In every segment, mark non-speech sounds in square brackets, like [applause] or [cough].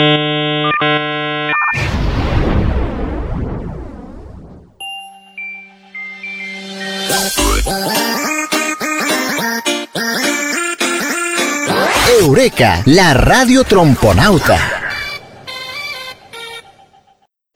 Eureka, la radio tromponauta.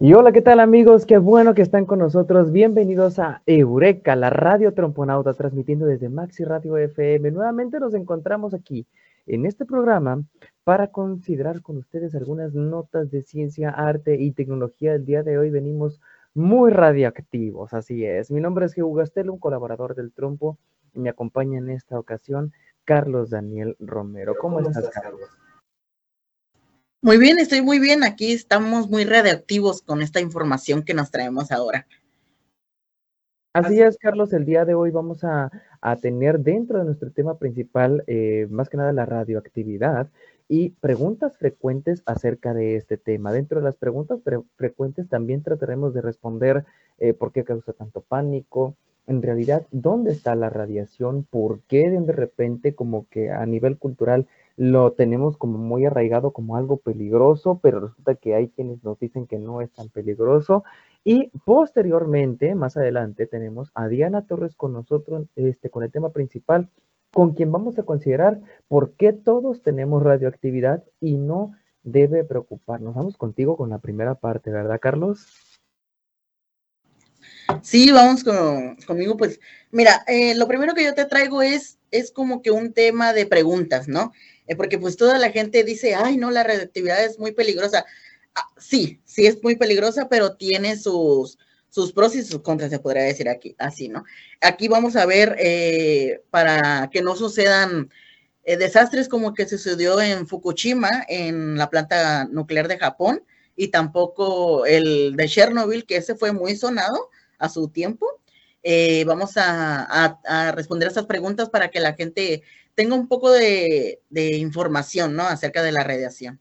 Y hola, ¿qué tal amigos? Qué bueno que están con nosotros. Bienvenidos a Eureka, la radio tromponauta, transmitiendo desde Maxi Radio FM. Nuevamente nos encontramos aquí en este programa para considerar con ustedes algunas notas de ciencia, arte y tecnología. El día de hoy venimos muy radioactivos, así es. Mi nombre es Hugo Gastel, un colaborador del Trompo, y me acompaña en esta ocasión Carlos Daniel Romero. ¿Cómo, estás, Carlos? Muy bien, estoy muy bien. Aquí estamos muy radioactivos con esta información que nos traemos ahora. Así es, Carlos. El día de hoy vamos a, tener dentro de nuestro tema principal, eh, más que nada la radioactividad y preguntas frecuentes acerca de este tema. Dentro de las preguntas frecuentes también trataremos de responder eh, por qué causa tanto pánico, en realidad, ¿dónde está la radiación? ¿Por qué de repente como que a nivel cultural lo tenemos como muy arraigado como algo peligroso, pero resulta que hay quienes nos dicen que no es tan peligroso? Y posteriormente, más adelante, tenemos a Diana Torres con nosotros este, con el tema principal, con quien vamos a considerar por qué todos tenemos radioactividad y no debe preocuparnos. Vamos contigo con la primera parte, ¿verdad, Carlos? Sí, vamos conmigo, pues mira, eh, lo primero que yo te traigo es, es como que un tema de preguntas, ¿no? Eh, porque pues toda la gente dice, ay, no, la radioactividad es muy peligrosa. Sí, sí es muy peligrosa, pero tiene sus, sus pros y sus contras, se podría decir aquí, así, ¿no? Aquí vamos a ver, eh, para que no sucedan desastres como que sucedió en Fukushima, en la planta nuclear de Japón, y tampoco el de Chernobyl, que ese fue muy sonado, a su tiempo. Eh, vamos a, responder a estas preguntas para que la gente tenga un poco de, información, ¿no? Acerca de la radiación.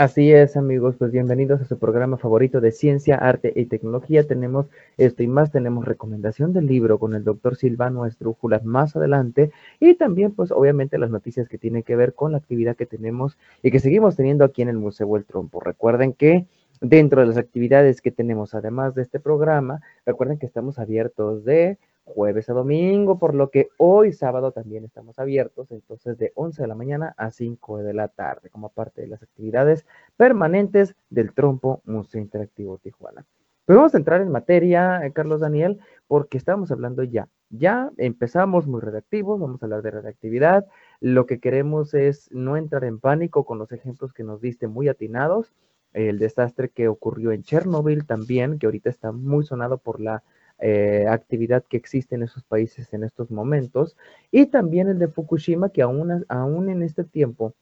Así es, amigos, pues bienvenidos a su programa favorito de ciencia, arte y tecnología. Tenemos esto y más, tenemos recomendación del libro con el doctor Silvano Estrújula más adelante y también, pues obviamente las noticias que tienen que ver con la actividad que tenemos y que seguimos teniendo aquí en el Museo El Trompo. Recuerden que Dentro de las actividades que tenemos, además de este programa, recuerden que estamos abiertos de jueves a domingo, por lo que hoy sábado también estamos abiertos, entonces de 11 de la mañana a 5 de la tarde, como parte de las actividades permanentes del Trompo Museo Interactivo Tijuana. Pero vamos a entrar en materia, eh, Carlos Daniel, porque estamos hablando ya. Ya empezamos muy redactivos, vamos a hablar de redactividad. Lo que queremos es no entrar en pánico con los ejemplos que nos diste muy atinados el desastre que ocurrió en Chernobyl también, que ahorita está muy sonado por la eh, actividad que existe en esos países en estos momentos, y también el de Fukushima, que aún, aún en este tiempo,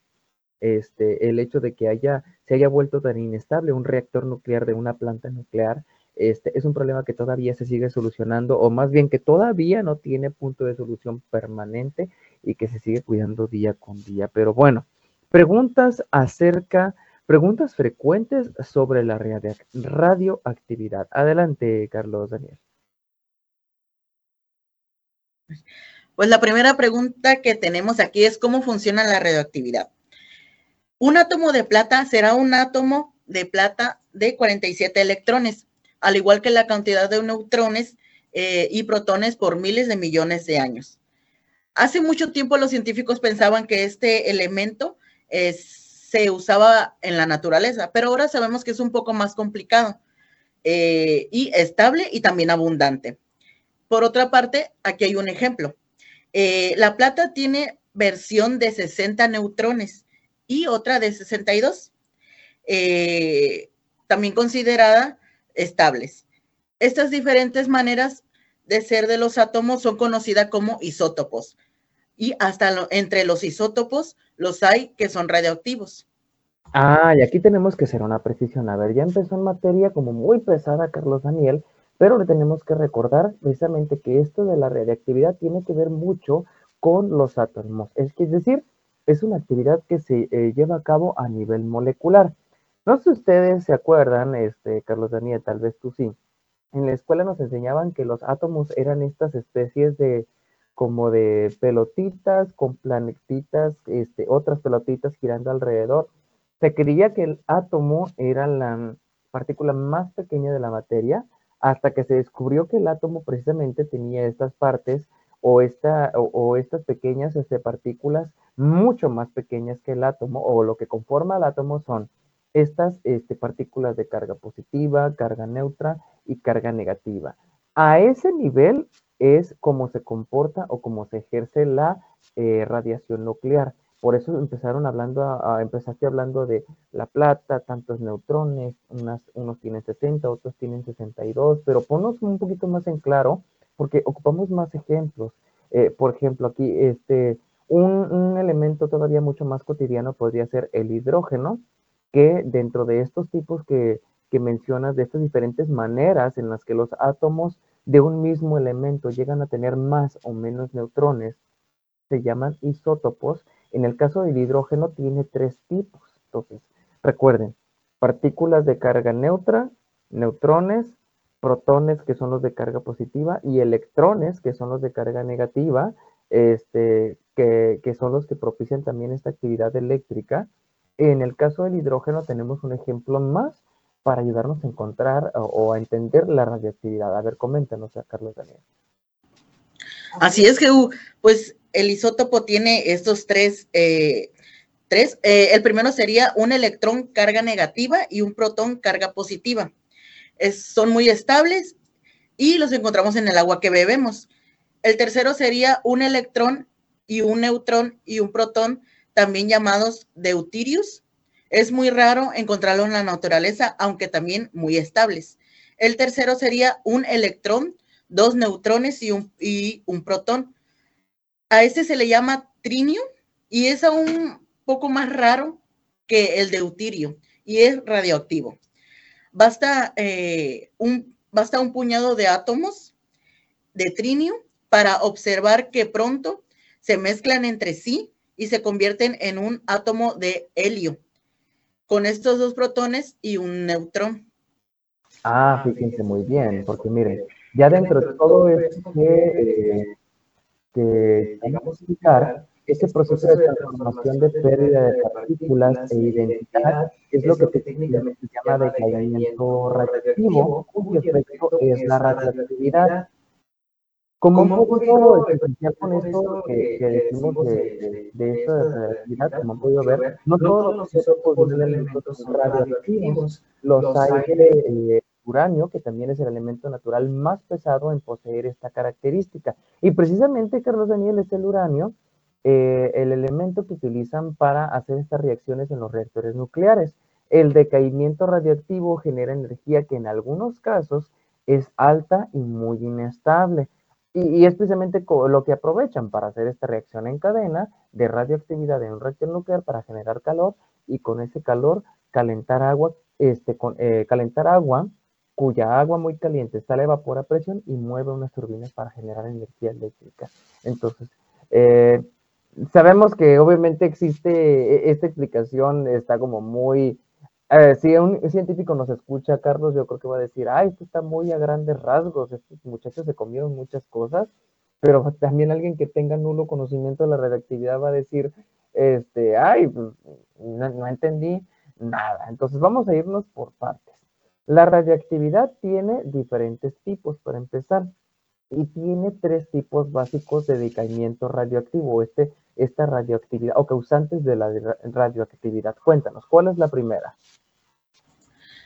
este, el hecho de que haya, se haya vuelto tan inestable un reactor nuclear de una planta nuclear, este, es un problema que todavía se sigue solucionando, o más bien que todavía no tiene punto de solución permanente y que se sigue cuidando día con día. Pero bueno, preguntas acerca Preguntas frecuentes sobre la radioactividad. Adelante, Carlos Daniel. Pues la primera pregunta que tenemos aquí es cómo funciona la radioactividad. Un átomo de plata será un átomo de plata de 47 electrones, al igual que la cantidad de neutrones eh, y protones por miles de millones de años. Hace mucho tiempo los científicos pensaban que este elemento es se usaba en la naturaleza, pero ahora sabemos que es un poco más complicado eh, y estable y también abundante. Por otra parte, aquí hay un ejemplo. Eh, la plata tiene versión de 60 neutrones y otra de 62, eh, también considerada estables. Estas diferentes maneras de ser de los átomos son conocidas como isótopos y hasta entre los isótopos los hay que son radioactivos. Ah, y aquí tenemos que hacer una precisión. A ver, ya empezó en materia como muy pesada Carlos Daniel, pero le tenemos que recordar precisamente que esto de la radioactividad tiene que ver mucho con los átomos. Es decir, es una actividad que se eh, lleva a cabo a nivel molecular. No sé si ustedes se acuerdan, este, Carlos Daniel, tal vez tú sí. En la escuela nos enseñaban que los átomos eran estas especies de como de pelotitas con planetitas, este, otras pelotitas girando alrededor. Se creía que el átomo era la partícula más pequeña de la materia hasta que se descubrió que el átomo precisamente tenía estas partes o, esta, o, estas pequeñas este, partículas mucho más pequeñas que el átomo o lo que conforma el átomo son estas este, partículas de carga positiva, carga neutra y carga negativa. A ese nivel es como se comporta o cómo se ejerce la eh, radiación nuclear. Por eso empezaron hablando, a, empezaste hablando de la plata, tantos neutrones, unos tienen 60, otros tienen 62, pero ponnos un poquito más en claro, porque ocupamos más ejemplos. Eh, por ejemplo, aquí este, un, un, elemento todavía mucho más cotidiano podría ser el hidrógeno, que dentro de estos tipos que, que mencionas, de estas diferentes maneras en las que los átomos de un mismo elemento llegan a tener más o menos neutrones, se llaman isótopos en el caso del hidrógeno tiene tres tipos. Entonces, recuerden, partículas de carga neutra, neutrones, protones que son los de carga positiva y electrones que son los de carga negativa, este, que, son los que propician también esta actividad eléctrica. En el caso del hidrógeno tenemos un ejemplo más para ayudarnos a encontrar o, a entender la radioactividad. A ver, coméntanos, Carlos Daniel. Así es, que Pues el isótopo tiene estos tres, eh, tres. Eh, el primero sería un electrón carga negativa y un protón carga positiva. son muy estables y los encontramos en el agua que bebemos. El tercero sería un electrón y un neutrón y un protón, también llamados deuterios. Es muy raro encontrarlo en la naturaleza, aunque también muy estables. El tercero sería un electrón, dos neutrones y un, y un protón. A ese se le llama trinio y es aún poco más raro que el deuterio y es radioactivo. Basta, eh, un, basta un puñado de átomos de trinio para observar que pronto se mezclan entre sí y se convierten en un átomo de helio, con estos dos protones y un neutrón. Ah, fíjense muy bien, porque miren, ya dentro de todo esto que eh, que digamos explicar ese proceso de transformación de pérdida de partículas e identidad es lo que técnicamente se llama decaimiento radioactivo, cuyo efecto es la radioactividad. Como un poco especial con esto que, que decimos de, de, esta radioactividad, como han podido ver, no todos los isótopos de elementos radioactivos los hay eh, uranio, que también es el elemento natural más pesado en poseer esta característica. Y precisamente, Carlos Daniel, es el uranio eh, el elemento que utilizan para hacer estas reacciones en los reactores nucleares. El decaimiento radioactivo genera energía que en algunos casos es alta y muy inestable. Y, es precisamente lo que aprovechan para hacer esta reacción en cadena de radioactividad en un reactor nuclear para generar calor y con ese calor calentar agua, este, con, eh, calentar agua cuya agua muy caliente sale a vapor a presión y mueve unas turbinas para generar energía eléctrica. Entonces, eh, sabemos que obviamente existe e, esta explicación, está como muy... Eh, si un científico nos escucha, Carlos, yo creo que va a decir, ay, esto está muy a grandes rasgos, estos muchachos se comieron muchas cosas, pero también alguien que tenga nulo conocimiento de la radioactividad va a decir, este, ay, pues, no entendí nada. Entonces vamos a irnos por partes. La radioactividad tiene diferentes tipos, para empezar, y tiene tres tipos básicos de decaimiento radioactivo, este, esta radioactividad, o causantes de la radioactividad. Cuéntanos, ¿cuál es la primera?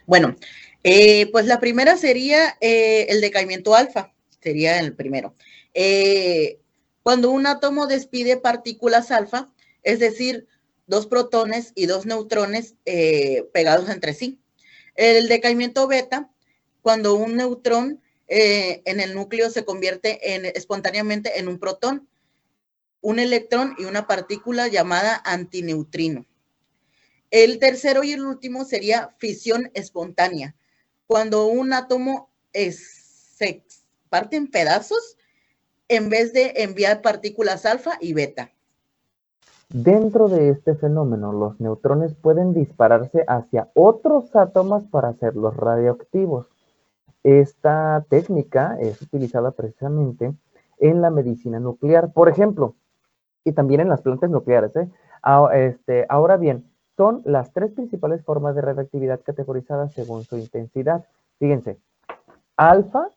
Bueno, eh, pues la primera sería eh, el decaimiento alfa, sería el primero. Eh, cuando un átomo despide partículas alfa, es decir, dos protones y dos neutrones pegados entre sí. El decaimiento beta, cuando un neutrón eh, en el núcleo se convierte en, espontáneamente en un protón, un electrón y una partícula llamada antineutrino. El tercero y el último sería fisión espontánea, cuando un átomo se parte en pedazos en vez de enviar partículas alfa y beta. Dentro de este fenómeno, los neutrones pueden dispararse hacia otros átomos para hacerlos radioactivos. Esta técnica es utilizada precisamente en la medicina nuclear, por ejemplo, y también en las plantas nucleares. ¿eh? Este, ahora bien, son las tres principales formas de radioactividad categorizadas según su intensidad. Fíjense, alfa,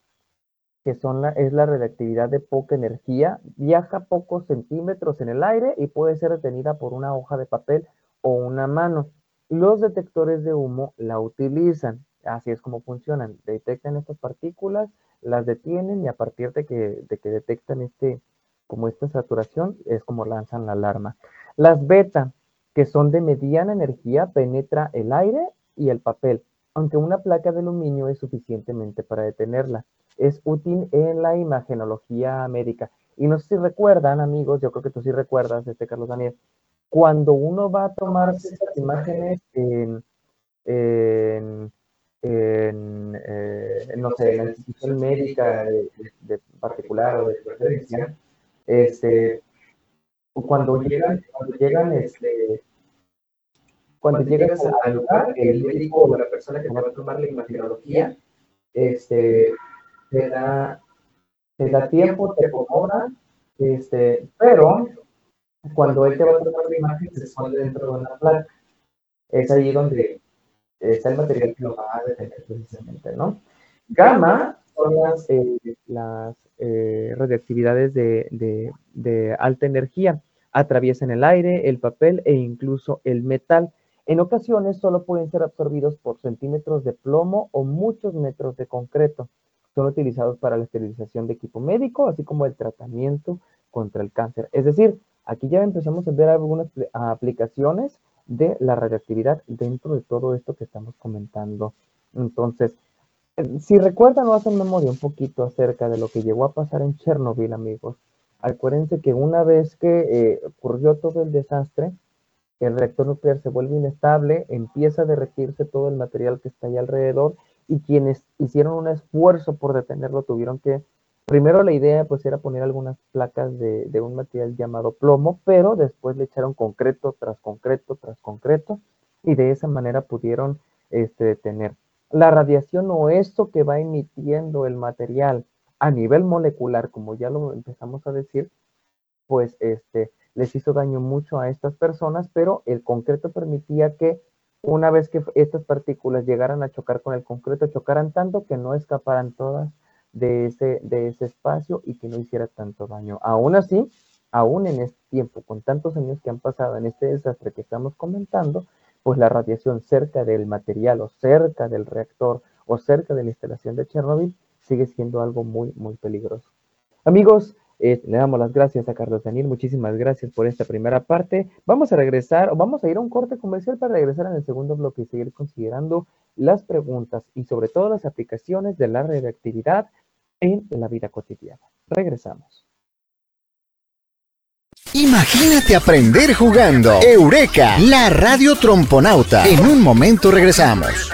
que son la, es la radioactividad de poca energía, viaja pocos centímetros en el aire y puede ser detenida por una hoja de papel o una mano. Los detectores de humo la utilizan. Así es como funcionan. Detectan estas partículas, las detienen y a partir de que, de que detectan este, como esta saturación, es como lanzan la alarma. Las beta, que son de mediana energía, penetra el aire y el papel, aunque una placa de aluminio es suficientemente para detenerla. Es útil en la imagenología médica. Y no sé si recuerdan, amigos, yo creo que tú sí recuerdas, este Carlos Daniel, cuando uno va a tomar estas imágenes en, en, en, eh, no sé, en la institución médica de, de particular o de preferencia, este, cuando llegan, cuando llegan, este, cuando llegas al lugar, el médico o la persona que te va a tomar la imagenología, este, te da, te da tiempo, te acomoda, este, pero cuando él te va a tomar la imagen, se esconde dentro de una placa. Es ahí donde está el material que lo va a detener precisamente, ¿no? Gamma son las, eh, eh, radioactividades de, de, de, alta energía. Atraviesan el aire, el papel e incluso el metal. En ocasiones solo pueden ser absorbidos por centímetros de plomo o muchos metros de concreto. Son utilizados para la esterilización de equipo médico, así como el tratamiento contra el cáncer. Es decir, aquí ya empezamos a ver algunas aplicaciones de la radioactividad dentro de todo esto que estamos comentando. Entonces, si recuerdan o hacen memoria un poquito acerca de lo que llegó a pasar en Chernobyl, amigos, acuérdense que una vez que eh, ocurrió todo el desastre, el reactor nuclear se vuelve inestable, empieza a derretirse todo el material que está ahí alrededor y quienes hicieron un esfuerzo por detenerlo tuvieron que, primero la idea pues era poner algunas placas de, un material llamado plomo, pero después le echaron concreto tras concreto tras concreto y de esa manera pudieron este, detener. La radiación o esto que va emitiendo el material a nivel molecular, como ya lo empezamos a decir, pues este, les hizo daño mucho a estas personas, pero el concreto permitía que una vez que estas partículas llegaran a chocar con el concreto, chocaran tanto que no escaparan todas de ese, de ese espacio y que no hiciera tanto daño. Aún así, aún en este tiempo, con tantos años que han pasado en este desastre que estamos comentando, pues la radiación cerca del material o cerca del reactor o cerca de la instalación de Chernobyl sigue siendo algo muy, muy peligroso. Amigos, eh, le damos las gracias a Carlos Daniel, muchísimas gracias por esta primera parte. Vamos a regresar, o vamos a ir a un corte comercial para regresar en el segundo bloque y seguir considerando las preguntas y sobre todo las aplicaciones de la radioactividad en la vida cotidiana. Regresamos. Imagínate aprender jugando. Eureka, la radio tromponauta. En un momento regresamos.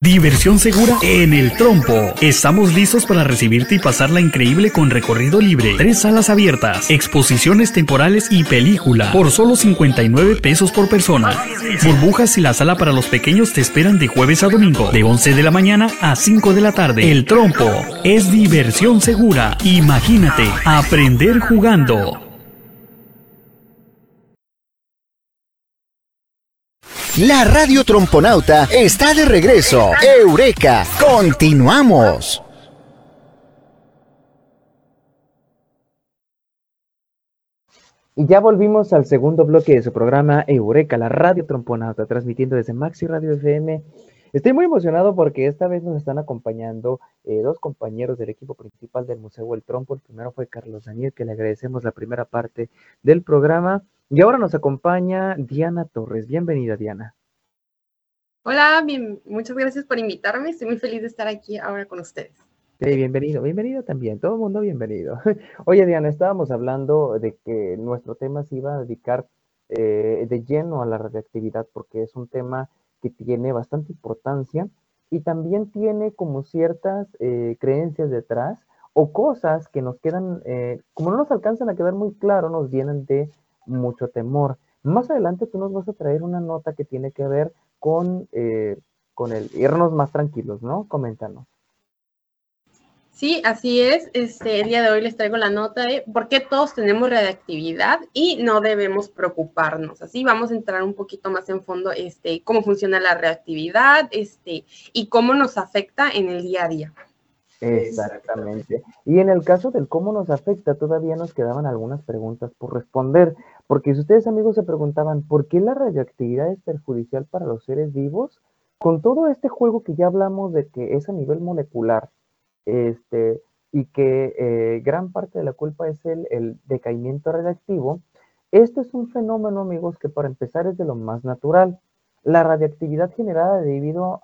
Diversión segura en el trompo. Estamos listos para recibirte y pasarla increíble con recorrido libre, tres salas abiertas, exposiciones temporales y película por solo 59 pesos por persona. Burbujas y la sala para los pequeños te esperan de jueves a domingo, de 11 de la mañana a 5 de la tarde. El trompo es diversión segura. Imagínate, aprender jugando. La radio tromponauta está de regreso. Eureka, continuamos. Y ya volvimos al segundo bloque de su programa Eureka, la radio tromponauta, transmitiendo desde Maxi Radio FM. Estoy muy emocionado porque esta vez nos están acompañando eh, dos compañeros del equipo principal del Museo El Trompo. El primero fue Carlos Daniel, que le agradecemos la primera parte del programa. Y ahora nos acompaña Diana Torres. Bienvenida, Diana. Hola, bien, muchas gracias por invitarme. Estoy muy feliz de estar aquí ahora con ustedes. Sí, bienvenido, bienvenido también, todo el mundo bienvenido. [laughs] Oye, Diana, estábamos hablando de que nuestro tema se iba a dedicar eh, de lleno a la radioactividad porque es un tema que tiene bastante importancia y también tiene como ciertas eh, creencias detrás o cosas que nos quedan, eh, como no nos alcanzan a quedar muy claro, nos llenan de mucho temor. Más adelante tú nos vas a traer una nota que tiene que ver con, eh, con el irnos más tranquilos, ¿no? Coméntanos. Sí, así es. Este, el día de hoy les traigo la nota de por qué todos tenemos radiactividad y no debemos preocuparnos. Así vamos a entrar un poquito más en fondo, este, cómo funciona la reactividad, este, y cómo nos afecta en el día a día. Exactamente. Y en el caso del cómo nos afecta, todavía nos quedaban algunas preguntas por responder, porque si ustedes amigos se preguntaban, ¿por qué la radioactividad es perjudicial para los seres vivos? Con todo este juego que ya hablamos de que es a nivel molecular, este, y que eh, gran parte de la culpa es el, decaimiento radiactivo, este es un fenómeno, amigos, que para empezar es de lo más natural. La radiactividad generada debido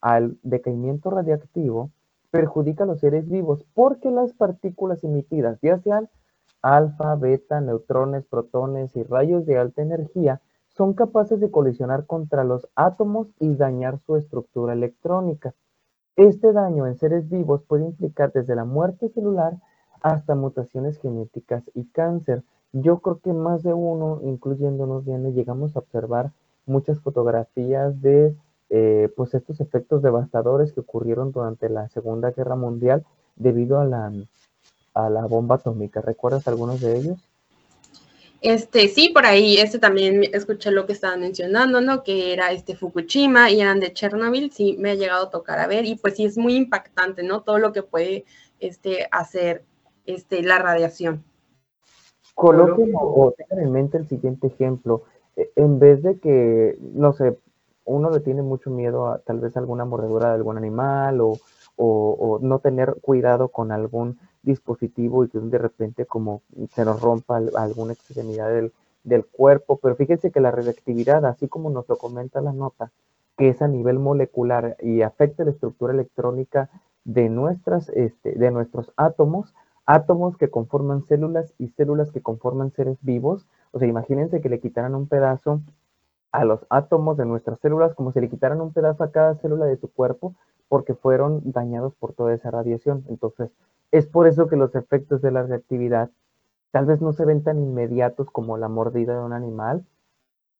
al decaimiento radiactivo perjudica a los seres vivos porque las partículas emitidas, ya sean alfa, beta, neutrones, protones y rayos de alta energía, son capaces de colisionar contra los átomos y dañar su estructura electrónica. Este daño en seres vivos puede implicar desde la muerte celular hasta mutaciones genéticas y cáncer. Yo creo que más de uno, incluyéndonos, Diana, llegamos a observar muchas fotografías de eh, pues estos efectos devastadores que ocurrieron durante la Segunda Guerra Mundial debido a la, a la bomba atómica. ¿Recuerdas algunos de ellos? Este, sí, por ahí, este también escuché lo que estaban mencionando, ¿no? Que era este Fukushima y eran de Chernobyl, sí, me ha llegado a tocar a ver, y pues sí es muy impactante, ¿no? Todo lo que puede este, hacer este, la radiación. Coloquen o tengan en mente el siguiente ejemplo. E, en vez de que, no sé, uno le tiene mucho miedo a tal vez alguna mordedura de algún animal o, o no tener cuidado con algún dispositivo y que de repente como se nos rompa alguna extremidad del, del cuerpo, pero fíjense que la reactividad, así como nos lo comenta la nota, que es a nivel molecular y afecta la estructura electrónica de, nuestras, este, de nuestros átomos, átomos que conforman células y células que conforman seres vivos. O sea, imagínense que le quitaran un pedazo a los átomos de nuestras células como si le quitaran un pedazo a cada célula de su cuerpo porque fueron dañados por toda esa radiación. Entonces, es por eso que los efectos de la reactividad tal vez no se ven tan inmediatos como la mordida de un animal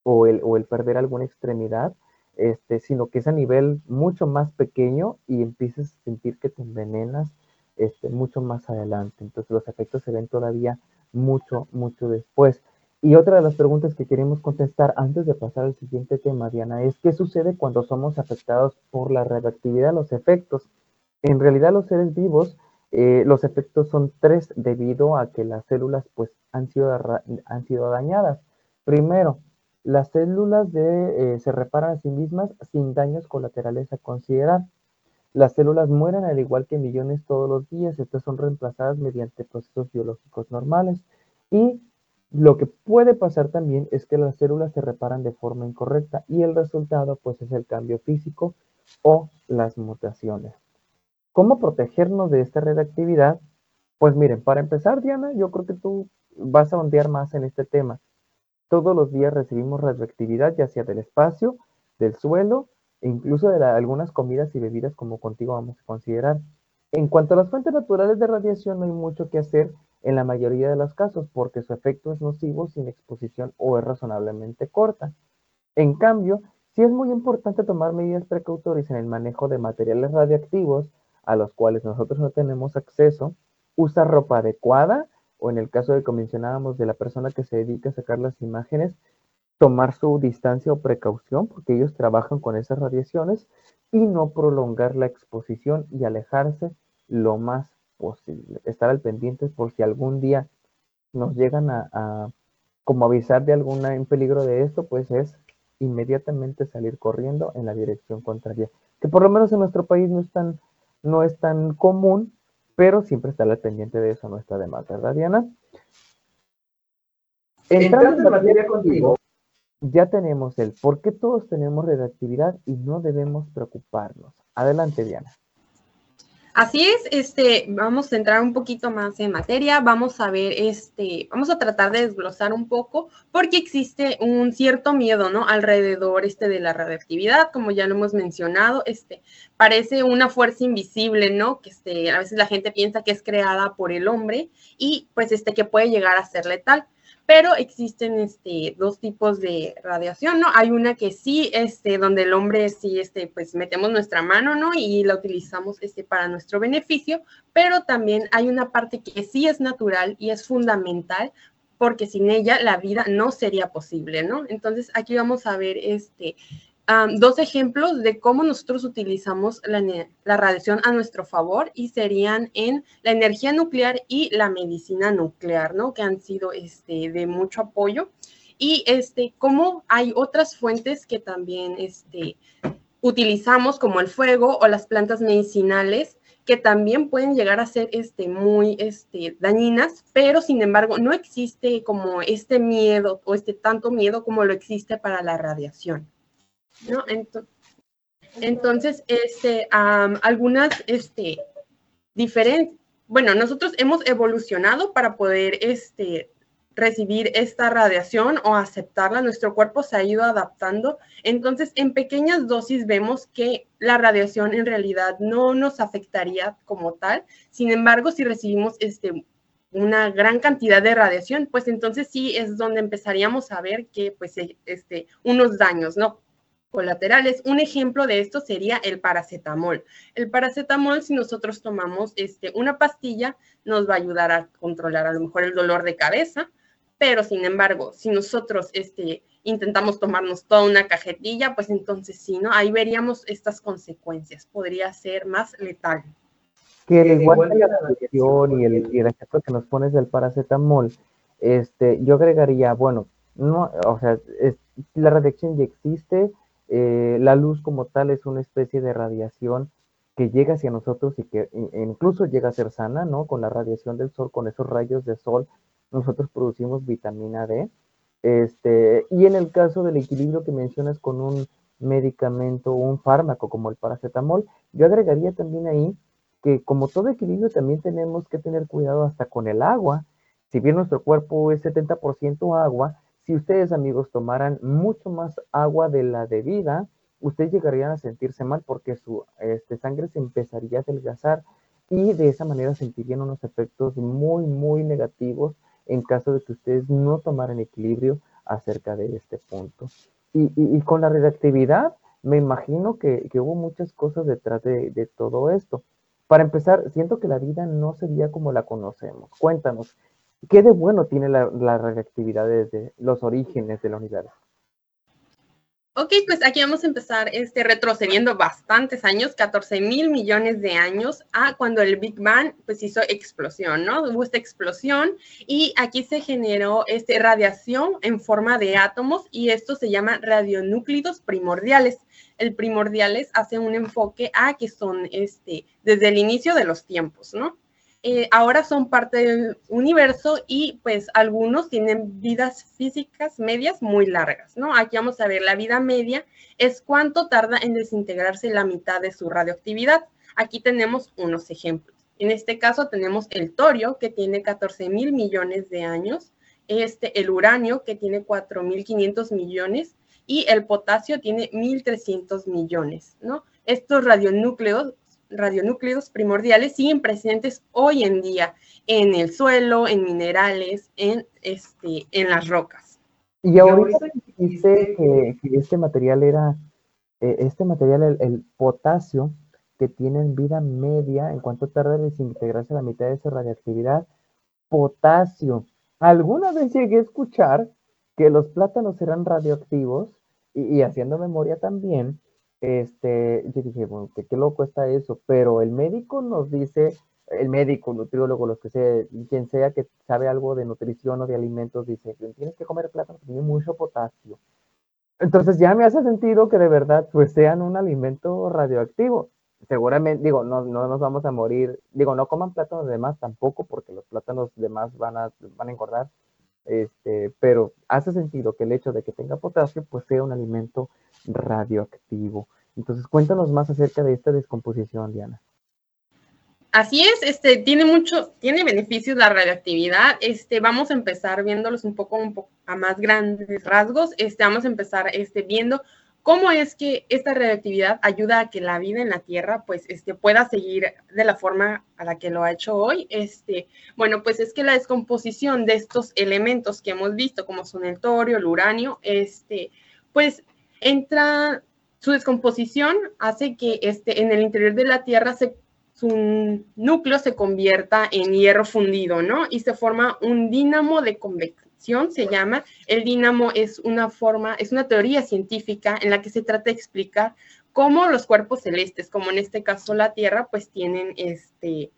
o el, o el perder alguna extremidad, este, sino que es a nivel mucho más pequeño y empiezas a sentir que te envenenas este, mucho más adelante. Entonces los efectos se ven todavía mucho, mucho después. Y otra de las preguntas que queremos contestar antes de pasar al siguiente tema, Diana, es qué sucede cuando somos afectados por la radioactividad, los efectos. En realidad los seres vivos eh, los efectos son tres debido a que las células pues, han, sido, han sido dañadas. Primero, las células eh, se reparan a sí mismas sin daños colaterales a considerar. Las células mueren al igual que millones todos los días. Estas son reemplazadas mediante procesos biológicos normales. Y lo que puede pasar también es que las células se reparan de forma incorrecta y el resultado pues es el cambio físico o las mutaciones. ¿Cómo protegernos de esta redactividad? Pues miren, para empezar, Diana, yo creo que tú vas a ondear más en este tema. Todos los días recibimos radioactividad, ya sea del espacio, del suelo, e incluso de algunas comidas y bebidas como contigo vamos a considerar. En cuanto a las fuentes naturales de radiación, no hay mucho que hacer en la mayoría de los casos porque su efecto es nocivo sin exposición o es razonablemente corta. En cambio, sí es muy importante tomar medidas precautorias en el manejo de materiales radiactivos a los cuales nosotros no tenemos acceso, usa ropa adecuada o en el caso de que mencionábamos de la persona que se dedica a sacar las imágenes, tomar su distancia o precaución porque ellos trabajan con esas radiaciones y no prolongar la exposición y alejarse lo más posible. Estar al pendiente por si algún día nos llegan a, como avisar de alguna en peligro de esto, pues es inmediatamente salir corriendo en la dirección contraria. Que por lo menos en nuestro país no es tan no es tan común, pero siempre estar al pendiente de eso no está de más, ¿verdad, Diana? Entrando en materia contigo, ya tenemos el por qué todos tenemos redactividad y no debemos preocuparnos. Adelante, Diana. Así es, este, vamos a entrar un poquito más en materia, vamos a ver, este, vamos a tratar de desglosar un poco, porque existe un cierto miedo, ¿no? Alrededor, este, de la radioactividad, como ya lo hemos mencionado, este, parece una fuerza invisible, ¿no? Que, este, a veces la gente piensa que es creada por el hombre y, pues, este, que puede llegar a ser letal. Pero existen este, dos tipos de radiación, ¿no? Hay una que sí, este, donde el hombre sí, este, pues metemos nuestra mano, ¿no? Y la utilizamos este, para nuestro beneficio, pero también hay una parte que sí es natural y es fundamental porque sin ella la vida no sería posible, ¿no? Entonces aquí vamos a ver este, dos ejemplos de cómo nosotros utilizamos la, radiación a nuestro favor y serían en la energía nuclear y la medicina nuclear, ¿no? Que han sido este, de mucho apoyo. Y este, cómo hay otras fuentes que también este, utilizamos, como el fuego o las plantas medicinales, que también pueden llegar a ser este, muy este, dañinas, pero sin embargo no existe como este miedo o este tanto miedo como lo existe para la radiación. ¿No? Entonces, este, algunas este, diferencias, bueno, nosotros hemos evolucionado para poder este, recibir esta radiación o aceptarla, nuestro cuerpo se ha ido adaptando. Entonces, en pequeñas dosis vemos que la radiación en realidad no nos afectaría como tal. Sin embargo, si recibimos este, una gran cantidad de radiación, pues entonces sí es donde empezaríamos a ver que pues e, este, unos daños, ¿no? Colaterales. Un ejemplo de esto sería el paracetamol. El paracetamol, si nosotros tomamos este, una pastilla, nos va a ayudar a controlar a lo mejor el dolor de cabeza, pero sin embargo, si nosotros este, intentamos tomarnos toda una cajetilla, pues entonces sí, ¿no? Ahí veríamos estas consecuencias. Podría ser más letal. Que igual que la radiación y el, y el ejemplo que nos pones del paracetamol, este, yo agregaría, bueno, no, o sea, la radiación ya existe, eh, la luz como tal es una especie de radiación que llega hacia nosotros y que incluso llega a ser sana, ¿no? Con la radiación del sol, con esos rayos de sol nosotros producimos vitamina D. Este, y en el caso del equilibrio que mencionas con un medicamento o un fármaco como el paracetamol, yo agregaría también ahí que como todo equilibrio también tenemos que tener cuidado hasta con el agua. Si bien nuestro cuerpo es 70% agua, si ustedes amigos tomaran mucho más agua de la debida, ustedes llegarían a sentirse mal porque su este, sangre se empezaría a adelgazar y de esa manera sentirían unos efectos muy, muy negativos en caso de que ustedes no tomaran equilibrio acerca de este punto. Y, con la redactividad, me imagino que, hubo muchas cosas detrás de, todo esto. Para empezar, siento que la vida no sería como la conocemos. Cuéntanos, ¿qué de bueno tiene la, la desde los orígenes del universo? Ok, pues aquí vamos a empezar este, retrocediendo bastantes años, 14 mil millones de años, a cuando el Big Bang pues hizo explosión, ¿no? Hubo esta explosión y aquí se generó este, radiación en forma de átomos y esto se llama radionúclidos primordiales. El primordiales hace un enfoque a que son este, desde el inicio de los tiempos, ¿no? Eh, ahora son parte del universo y pues algunos tienen vidas físicas medias muy largas, ¿no? Aquí vamos a ver, la vida media es cuánto tarda en desintegrarse la mitad de su radioactividad. Aquí tenemos unos ejemplos. En este caso tenemos el torio, que tiene 14 mil millones de años, este, el uranio, que tiene 4.500 millones, y el potasio tiene 1.300 millones, ¿no? Estos radionúcleos radionúcleos primordiales siguen presentes hoy en día en el suelo, en minerales, en, este, en las rocas. Y ahorita dice que, este material era, eh, este material, el, potasio, que tiene vida media, en cuanto tarda en desintegrarse la mitad de su radioactividad, potasio. Alguna vez llegué a escuchar que los plátanos eran radioactivos y haciendo memoria también, este, yo dije, bueno, qué, loco está eso, pero el médico nos dice, el médico, nutriólogo, los que sea, quien sea que sabe algo de nutrición o de alimentos, dice, tienes que comer plátano, tiene mucho potasio. Entonces ya me hace sentido que de verdad pues sean un alimento radioactivo. Seguramente, digo, no, no nos vamos a morir, digo, no coman plátanos de más tampoco, porque los plátanos de más van a, van a engordar, este, pero hace sentido que el hecho de que tenga potasio pues sea un alimento radioactivo. Entonces, cuéntanos más acerca de esta descomposición, Diana. Así es, este, tiene mucho, tiene beneficios la radioactividad. Este, vamos a empezar viéndolos un poco, a más grandes rasgos. Este, vamos a empezar este, viendo ¿Cómo es que esta radioactividad ayuda a que la vida en la Tierra pues este, pueda seguir de la forma a la que lo ha hecho hoy? Este, bueno, pues es que la descomposición de estos elementos que hemos visto, como son el torio, el uranio, este, pues entra, su descomposición hace que este, en el interior de la Tierra se, su núcleo se convierta en hierro fundido, ¿no? Y se forma un dínamo de convección se llama. El dínamo es una forma, es una teoría científica en la que se trata de explicar cómo los cuerpos celestes, como en este caso la Tierra, pues tienen este,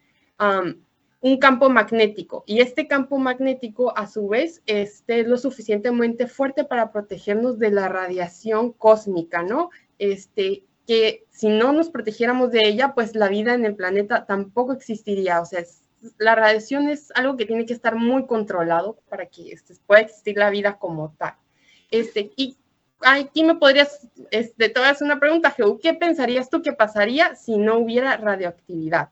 un campo magnético. Y este campo magnético, a su vez, este, es lo suficientemente fuerte para protegernos de la radiación cósmica, ¿no? Este, que si no nos protegiéramos de ella, pues la vida en el planeta tampoco existiría. O sea, la radiación es algo que tiene que estar muy controlado para que este, pueda existir la vida como tal. Este, y aquí me podrías, este, te voy a una pregunta, Geu, ¿qué pensarías tú que pasaría si no hubiera radioactividad?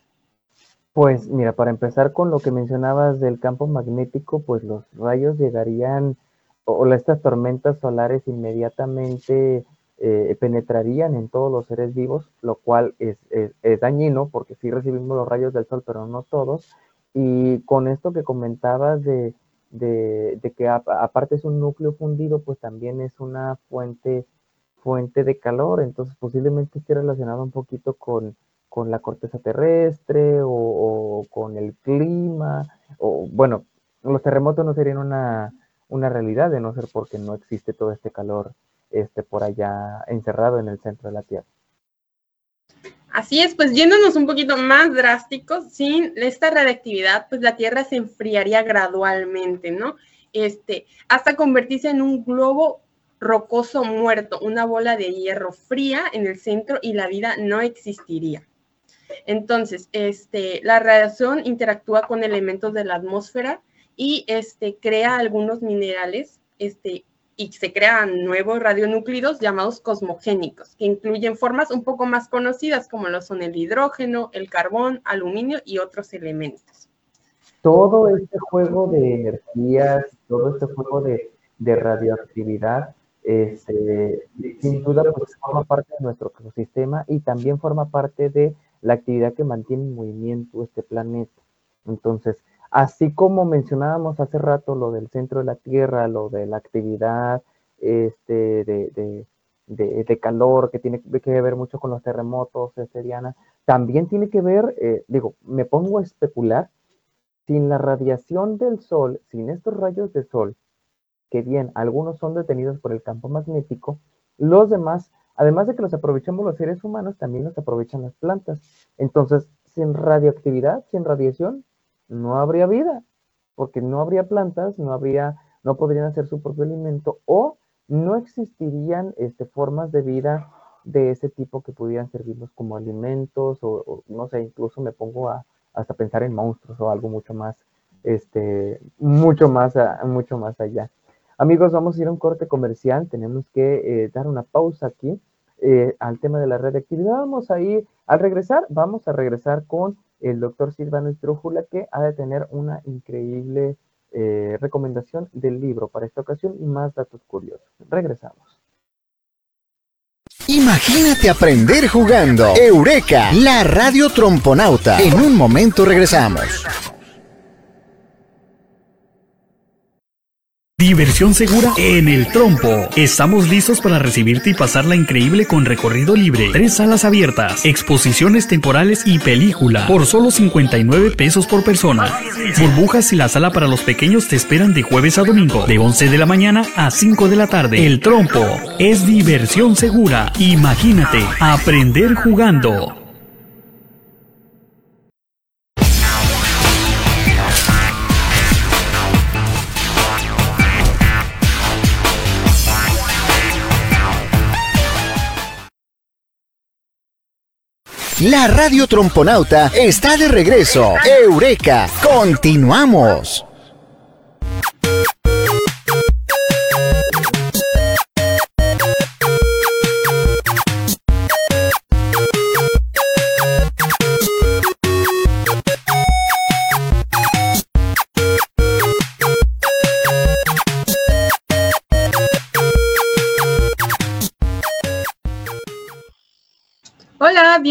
Pues mira, para empezar con lo que mencionabas del campo magnético, pues los rayos llegarían, o, estas tormentas solares inmediatamente eh, penetrarían en todos los seres vivos, lo cual es, dañino porque sí recibimos los rayos del sol, pero no todos. Y con esto que comentabas de, que aparte es un núcleo fundido, pues también es una fuente, fuente de calor, entonces posiblemente esté relacionado un poquito con, la corteza terrestre o, o, con el clima, o bueno, los terremotos no serían una, una realidad de no ser porque no existe todo este calor este, por allá encerrado en el centro de la Tierra. Así es, pues yéndonos un poquito más drásticos, sin esta radiactividad, pues la Tierra se enfriaría gradualmente, ¿no? Este, hasta convertirse en un globo rocoso muerto, una bola de hierro fría en el centro y la vida no existiría. Entonces, este, la radiación interactúa con elementos de la atmósfera y este, crea algunos minerales este, y se crean nuevos radionúclidos llamados cosmogénicos, que incluyen formas un poco más conocidas como lo son el hidrógeno, el carbón, aluminio y otros elementos. Todo este juego de energías, todo este juego de, radioactividad, este, sin duda pues, forma parte de nuestro ecosistema y también forma parte de la actividad que mantiene en movimiento este planeta. Entonces, Así como mencionábamos hace rato lo del centro de la Tierra, lo de la actividad este, de, calor, que tiene que ver mucho con los terremotos, este, Diana, también tiene que ver, eh, digo, me pongo a especular, sin la radiación del Sol, sin estos rayos de Sol, que bien, algunos son detenidos por el campo magnético, los demás, además de que los aprovechamos los seres humanos, también los aprovechan las plantas. Entonces, sin radioactividad, sin radiación, no habría vida, porque no habría plantas, no habría, no podrían hacer su propio alimento o no existirían este, formas de vida de ese tipo que pudieran servirnos como alimentos o, no sé, incluso me pongo a hasta pensar en monstruos o algo mucho más, este, mucho más, mucho más allá. Amigos, vamos a ir a un corte comercial, tenemos que eh, dar una pausa aquí eh, al tema de la red. Vamos a ir, al regresar, vamos a regresar con el doctor Silvano Estrújula, que ha de tener una increíble eh, recomendación del libro para esta ocasión y más datos curiosos. Regresamos. Imagínate aprender jugando. Eureka, la radio tromponauta. En un momento regresamos. Diversión segura en el trompo. Estamos listos para recibirte y pasarla increíble con recorrido libre, tres salas abiertas, exposiciones temporales y película por solo 59 pesos por persona. Burbujas y la sala para los pequeños te esperan de jueves a domingo, de 11 de la mañana a 5 de la tarde. El trompo es diversión segura. Imagínate, aprender jugando. La radio tromponauta está de regreso. Eureka, continuamos.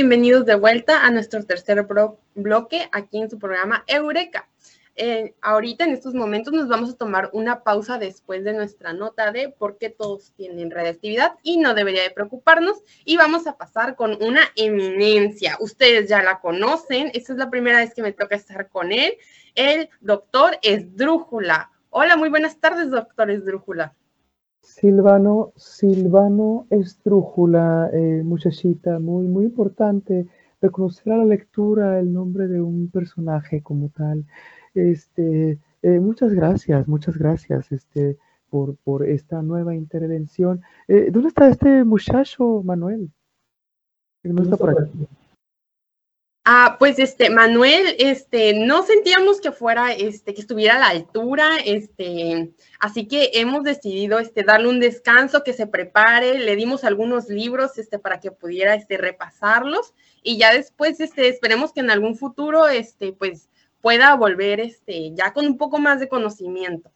Bienvenidos de vuelta a nuestro tercer bloque aquí en su programa Eureka. Eh, ahorita en estos momentos nos vamos a tomar una pausa después de nuestra nota de por qué todos tienen radioactividad y no debería de preocuparnos y vamos a pasar con una eminencia. Ustedes ya la conocen, esta es la primera vez que me toca estar con él, el doctor Esdrújula. Hola, muy buenas tardes, doctor Esdrújula. Silvano, Silvano Estrújula, eh, muchachita, muy, muy importante reconocer a la lectura el nombre de un personaje como tal. Este, eh, muchas gracias, muchas gracias este, por, por esta nueva intervención. Eh, ¿Dónde está este muchacho, Manuel? No está por aquí. Ah, pues este, Manuel, este, no sentíamos que fuera, este, que estuviera a la altura, este, así que hemos decidido, este, darle un descanso, que se prepare, le dimos algunos libros, este, para que pudiera, este, repasarlos, y ya después, este, esperemos que en algún futuro, este, pues, pueda volver, este, ya con un poco más de conocimiento.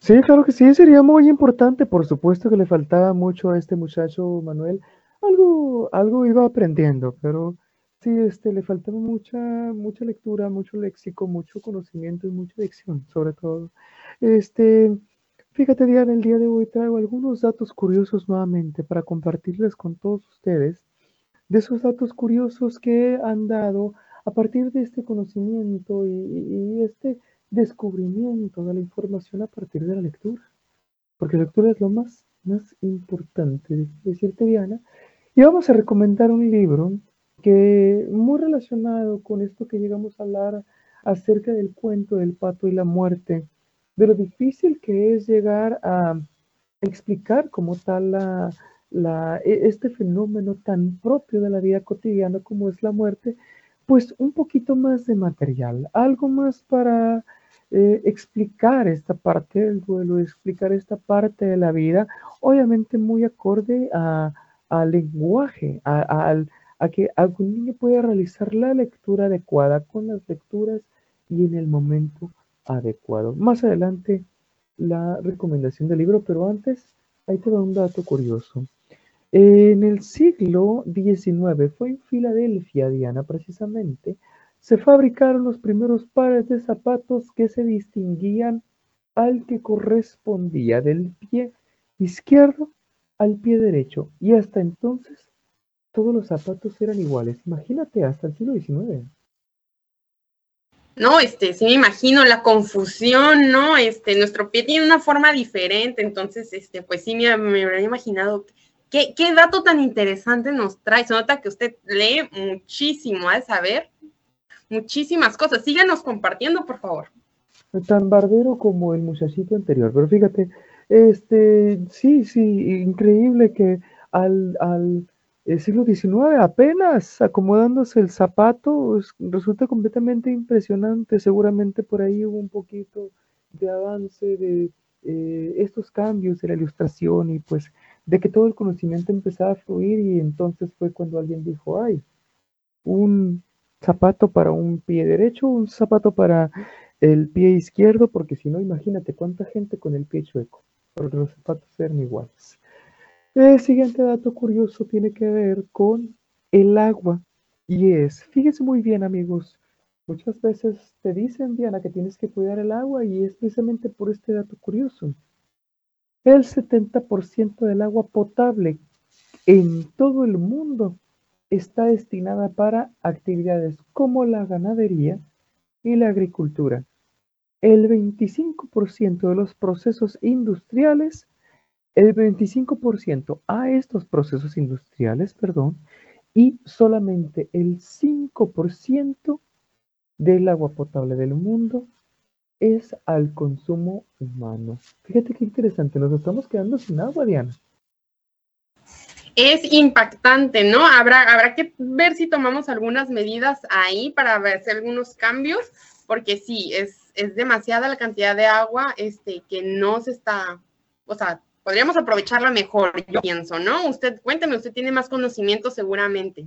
Sí, claro que sí, sería muy importante, por supuesto que le faltaba mucho a este muchacho, Manuel, algo, algo iba aprendiendo, pero Sí, este, le faltaba mucha, mucha lectura, mucho léxico, mucho conocimiento y mucha dicción, sobre todo. Este, fíjate, Diana, el día de hoy traigo algunos datos curiosos nuevamente para compartirles con todos ustedes de esos datos curiosos que han dado a partir de este conocimiento y, este descubrimiento de la información a partir de la lectura. Porque la lectura es lo más, más importante, decirte, Diana. Y vamos a recomendar un libro que muy relacionado con esto que llegamos a hablar acerca del cuento del pato y la muerte, de lo difícil que es llegar a explicar como tal la, e, este fenómeno tan propio de la vida cotidiana como es la muerte, pues un poquito más de material, algo más para eh, explicar esta parte del duelo, explicar esta parte de la vida, obviamente muy acorde al lenguaje, al a que algún niño pueda realizar la lectura adecuada con las lecturas y en el momento adecuado. Más adelante la recomendación del libro, pero antes ahí te da un dato curioso. En el siglo XIX, fue en Filadelfia, Diana, precisamente, se fabricaron los primeros pares de zapatos que se distinguían al que correspondía del pie izquierdo al pie derecho. Y hasta entonces todos los zapatos eran iguales. Imagínate, hasta el siglo XIX. No, este, sí me imagino la confusión, ¿no? Este, nuestro pie tiene una forma diferente, entonces, este, pues sí me, me habría imaginado. ¿Qué, ¿Qué, dato tan interesante nos trae? Se nota que usted lee muchísimo, al saber muchísimas cosas. Síganos compartiendo, por favor. Tan barbero como el muchachito anterior, pero fíjate, este, sí, sí, increíble que al, al el siglo XIX, apenas acomodándose el zapato, resulta completamente impresionante. Seguramente por ahí hubo un poquito de avance de eh, estos cambios de la ilustración y pues de que todo el conocimiento empezaba a fluir y entonces fue cuando alguien dijo, ay, un zapato para un pie derecho, un zapato para el pie izquierdo, porque si no, imagínate cuánta gente con el pie chueco, porque los zapatos eran iguales. El siguiente dato curioso tiene que ver con el agua. Y es, fíjese muy bien amigos, muchas veces te dicen, Diana, que tienes que cuidar el agua y es precisamente por este dato curioso. El 70% del agua potable en todo el mundo está destinada para actividades como la ganadería y la agricultura. El 25% de los procesos industriales el 25% a estos procesos industriales, perdón, y solamente el 5% del agua potable del mundo es al consumo humano. Fíjate qué interesante, nos estamos quedando sin agua, Diana. Es impactante, ¿no? Habrá, habrá que ver si tomamos algunas medidas ahí para hacer algunos cambios, porque sí, es, es demasiada la cantidad de agua este, que no se está, o sea, podríamos aprovecharla mejor, yo pienso, ¿no? Usted, cuénteme, usted tiene más conocimiento seguramente.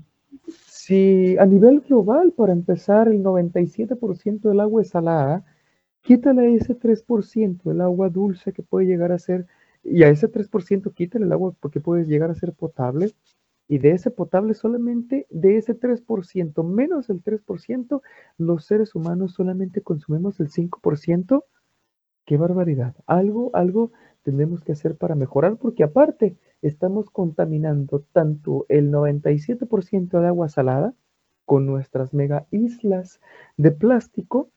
Sí, a nivel global, para empezar, el 97% del agua es salada. Quítale ese 3% del agua dulce que puede llegar a ser, y a ese 3% quítale el agua porque puede llegar a ser potable. Y de ese potable solamente, de ese 3%, menos el 3%, los seres humanos solamente consumimos el 5%. ¡Qué barbaridad! Algo, algo tenemos que hacer para mejorar, porque aparte estamos contaminando tanto el 97% de agua salada con nuestras mega islas de plástico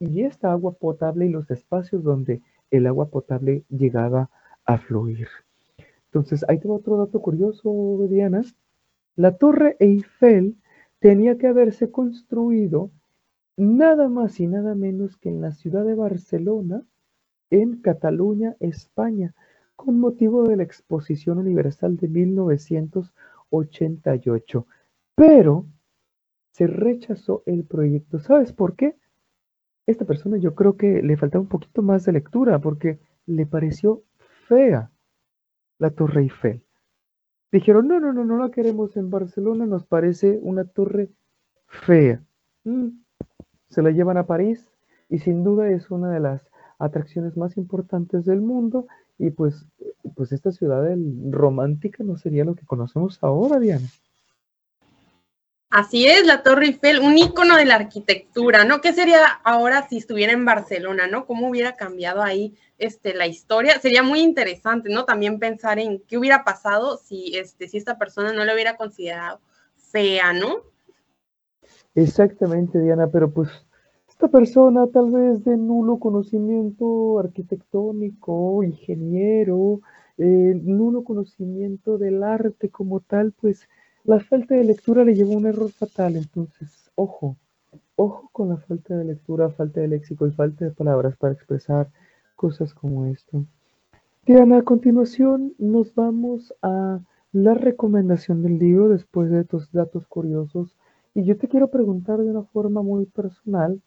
y esta agua potable y los espacios donde el agua potable llegaba a fluir. Entonces, ahí tengo otro dato curioso, Diana. La torre Eiffel tenía que haberse construido nada más y nada menos que en la ciudad de Barcelona, en Cataluña, España, con motivo de la Exposición Universal de 1988. Pero se rechazó el proyecto. ¿Sabes por qué? Esta persona yo creo que le faltaba un poquito más de lectura porque le pareció fea la Torre Eiffel. Dijeron, no, no, no, no la queremos en Barcelona, nos parece una torre fea. Mm, se la llevan a París y sin duda es una de las atracciones más importantes del mundo y pues, pues esta ciudad romántica no sería lo que conocemos ahora, Diana. Así es, la Torre Eiffel, un icono de la arquitectura, ¿no? ¿Qué sería ahora si estuviera en Barcelona, ¿no? ¿Cómo hubiera cambiado ahí este, la historia? Sería muy interesante, ¿no? También pensar en qué hubiera pasado si, este, si esta persona no lo hubiera considerado fea, ¿no? Exactamente, Diana, pero pues esta persona tal vez de nulo conocimiento arquitectónico, ingeniero, eh, nulo conocimiento del arte como tal, pues la falta de lectura le llevó a un error fatal, entonces, ojo, ojo con la falta de lectura, falta de léxico y falta de palabras para expresar cosas como esto. Diana, a continuación nos vamos a la recomendación del libro después de estos datos curiosos. Y yo te quiero preguntar de una forma muy personal,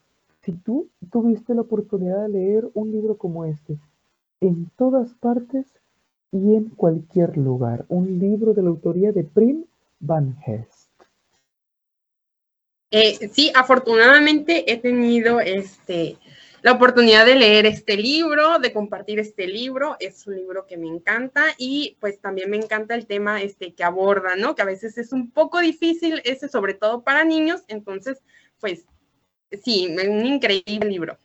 si tú tuviste la oportunidad de leer un libro como este, en todas partes y en cualquier lugar, un libro de la autoría de Prim Van Hest. Eh, sí, afortunadamente he tenido este, la oportunidad de leer este libro, de compartir este libro. Es un libro que me encanta y pues también me encanta el tema este, que aborda, ¿no? Que a veces es un poco difícil, ese sobre todo para niños. Entonces, pues sí, un increíble libro.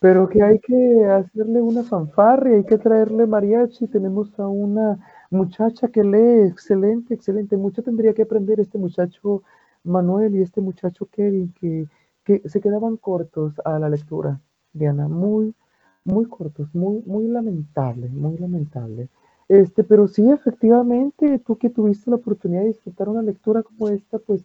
Pero que hay que hacerle una fanfarria, hay que traerle mariachi. Tenemos a una muchacha que lee, excelente, excelente. Mucho tendría que aprender este muchacho Manuel y este muchacho Kevin, que, que se quedaban cortos a la lectura, Diana, muy, muy cortos, muy, muy lamentable, muy lamentable. Este, pero sí, efectivamente, tú que tuviste la oportunidad de disfrutar una lectura como esta, pues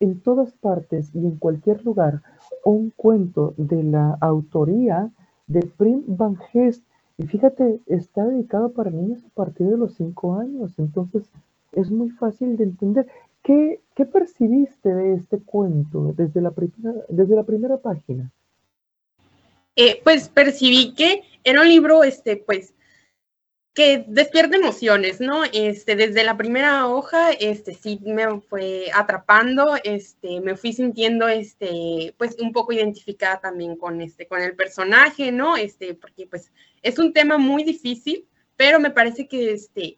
en todas partes y en cualquier lugar, un cuento de la autoría de Prim Van Gest y fíjate, está dedicado para niños a partir de los cinco años, entonces es muy fácil de entender. ¿Qué, qué percibiste de este cuento desde la, primera, desde la primera página? Eh, pues percibí que era un libro, este, pues, que despierta emociones, ¿no? Este, desde la primera hoja, este, sí me fue atrapando, este, me fui sintiendo, este, pues, un poco identificada también con este, con el personaje, ¿no? Este, porque, pues, es un tema muy difícil, pero me parece que, este,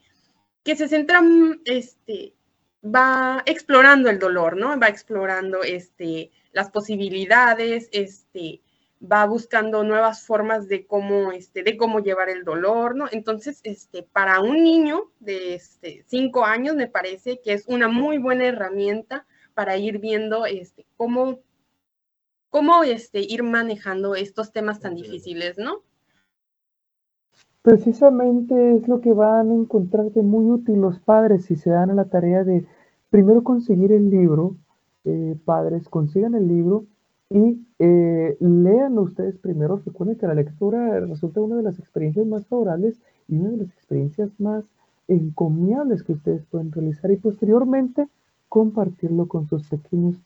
que se centra, este, va explorando el dolor, ¿no? Va explorando, este, las posibilidades, este, va buscando nuevas formas de cómo, este, de cómo llevar el dolor, ¿no? Entonces, este, para un niño de este, cinco años me parece que es una muy buena herramienta para ir viendo este, cómo, cómo este, ir manejando estos temas tan difíciles, ¿no? Precisamente es lo que van a encontrar de muy útil los padres si se dan a la tarea de primero conseguir el libro, eh, padres consigan el libro y eh, lean ustedes primero. Recuerden que la lectura resulta una de las experiencias más favorables y una de las experiencias más encomiables que ustedes pueden realizar y posteriormente compartirlo con sus pequeños.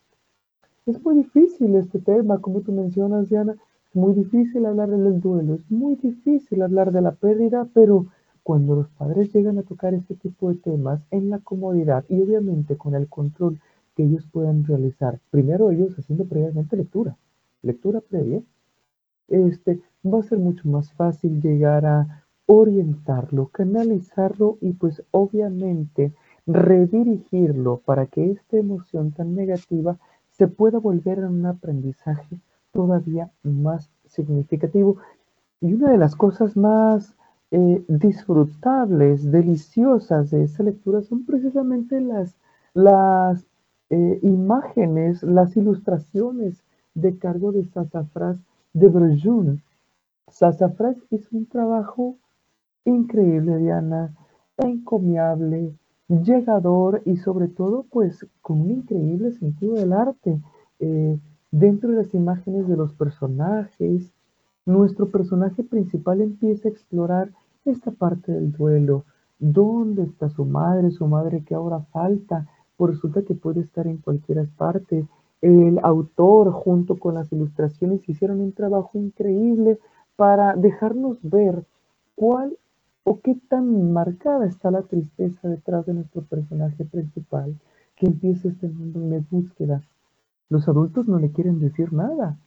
Es muy difícil este tema, como tú mencionas, Diana. Es muy difícil hablar del duelo, es muy difícil hablar de la pérdida, pero cuando los padres llegan a tocar este tipo de temas en la comodidad y obviamente con el control que ellos puedan realizar. Primero ellos haciendo previamente lectura, lectura previa, este, va a ser mucho más fácil llegar a orientarlo, canalizarlo y pues obviamente redirigirlo para que esta emoción tan negativa se pueda volver en un aprendizaje todavía más significativo. Y una de las cosas más eh, disfrutables, deliciosas de esta lectura son precisamente las, las eh, imágenes, las ilustraciones de cargo de Sassafras de Brejun. Sassafras hizo un trabajo increíble, Diana, encomiable, llegador y sobre todo pues con un increíble sentido del arte. Eh, dentro de las imágenes de los personajes, nuestro personaje principal empieza a explorar esta parte del duelo. ¿Dónde está su madre? Su madre que ahora falta. Pues resulta que puede estar en cualquier parte. El autor junto con las ilustraciones hicieron un trabajo increíble para dejarnos ver cuál o qué tan marcada está la tristeza detrás de nuestro personaje principal que empieza este mundo en búsqueda. Los adultos no le quieren decir nada.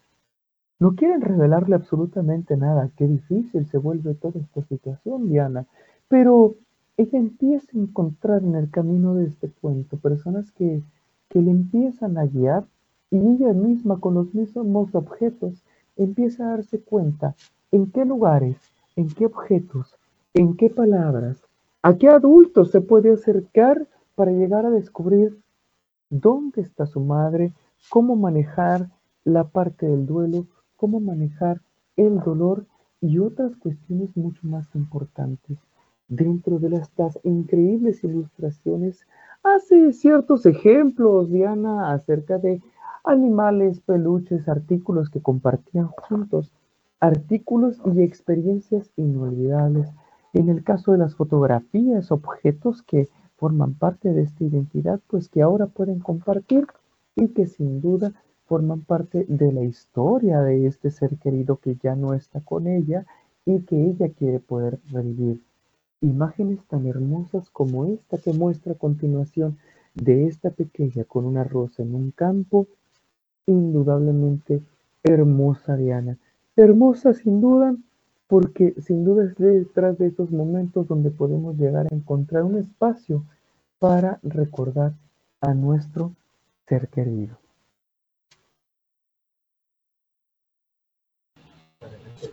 No quieren revelarle absolutamente nada. Qué difícil se vuelve toda esta situación, Diana. Pero ella empieza a encontrar en el camino de este cuento personas que, que le empiezan a guiar y ella misma con los mismos objetos empieza a darse cuenta en qué lugares, en qué objetos, en qué palabras, a qué adultos se puede acercar para llegar a descubrir dónde está su madre, cómo manejar la parte del duelo, cómo manejar el dolor y otras cuestiones mucho más importantes. Dentro de estas increíbles ilustraciones hace ciertos ejemplos, Diana, acerca de animales, peluches, artículos que compartían juntos, artículos y experiencias inolvidables. En el caso de las fotografías, objetos que forman parte de esta identidad, pues que ahora pueden compartir y que sin duda forman parte de la historia de este ser querido que ya no está con ella y que ella quiere poder revivir. Imágenes tan hermosas como esta que muestra a continuación de esta pequeña con una rosa en un campo, indudablemente hermosa Diana. Hermosa sin duda, porque sin duda es detrás de esos momentos donde podemos llegar a encontrar un espacio para recordar a nuestro ser querido.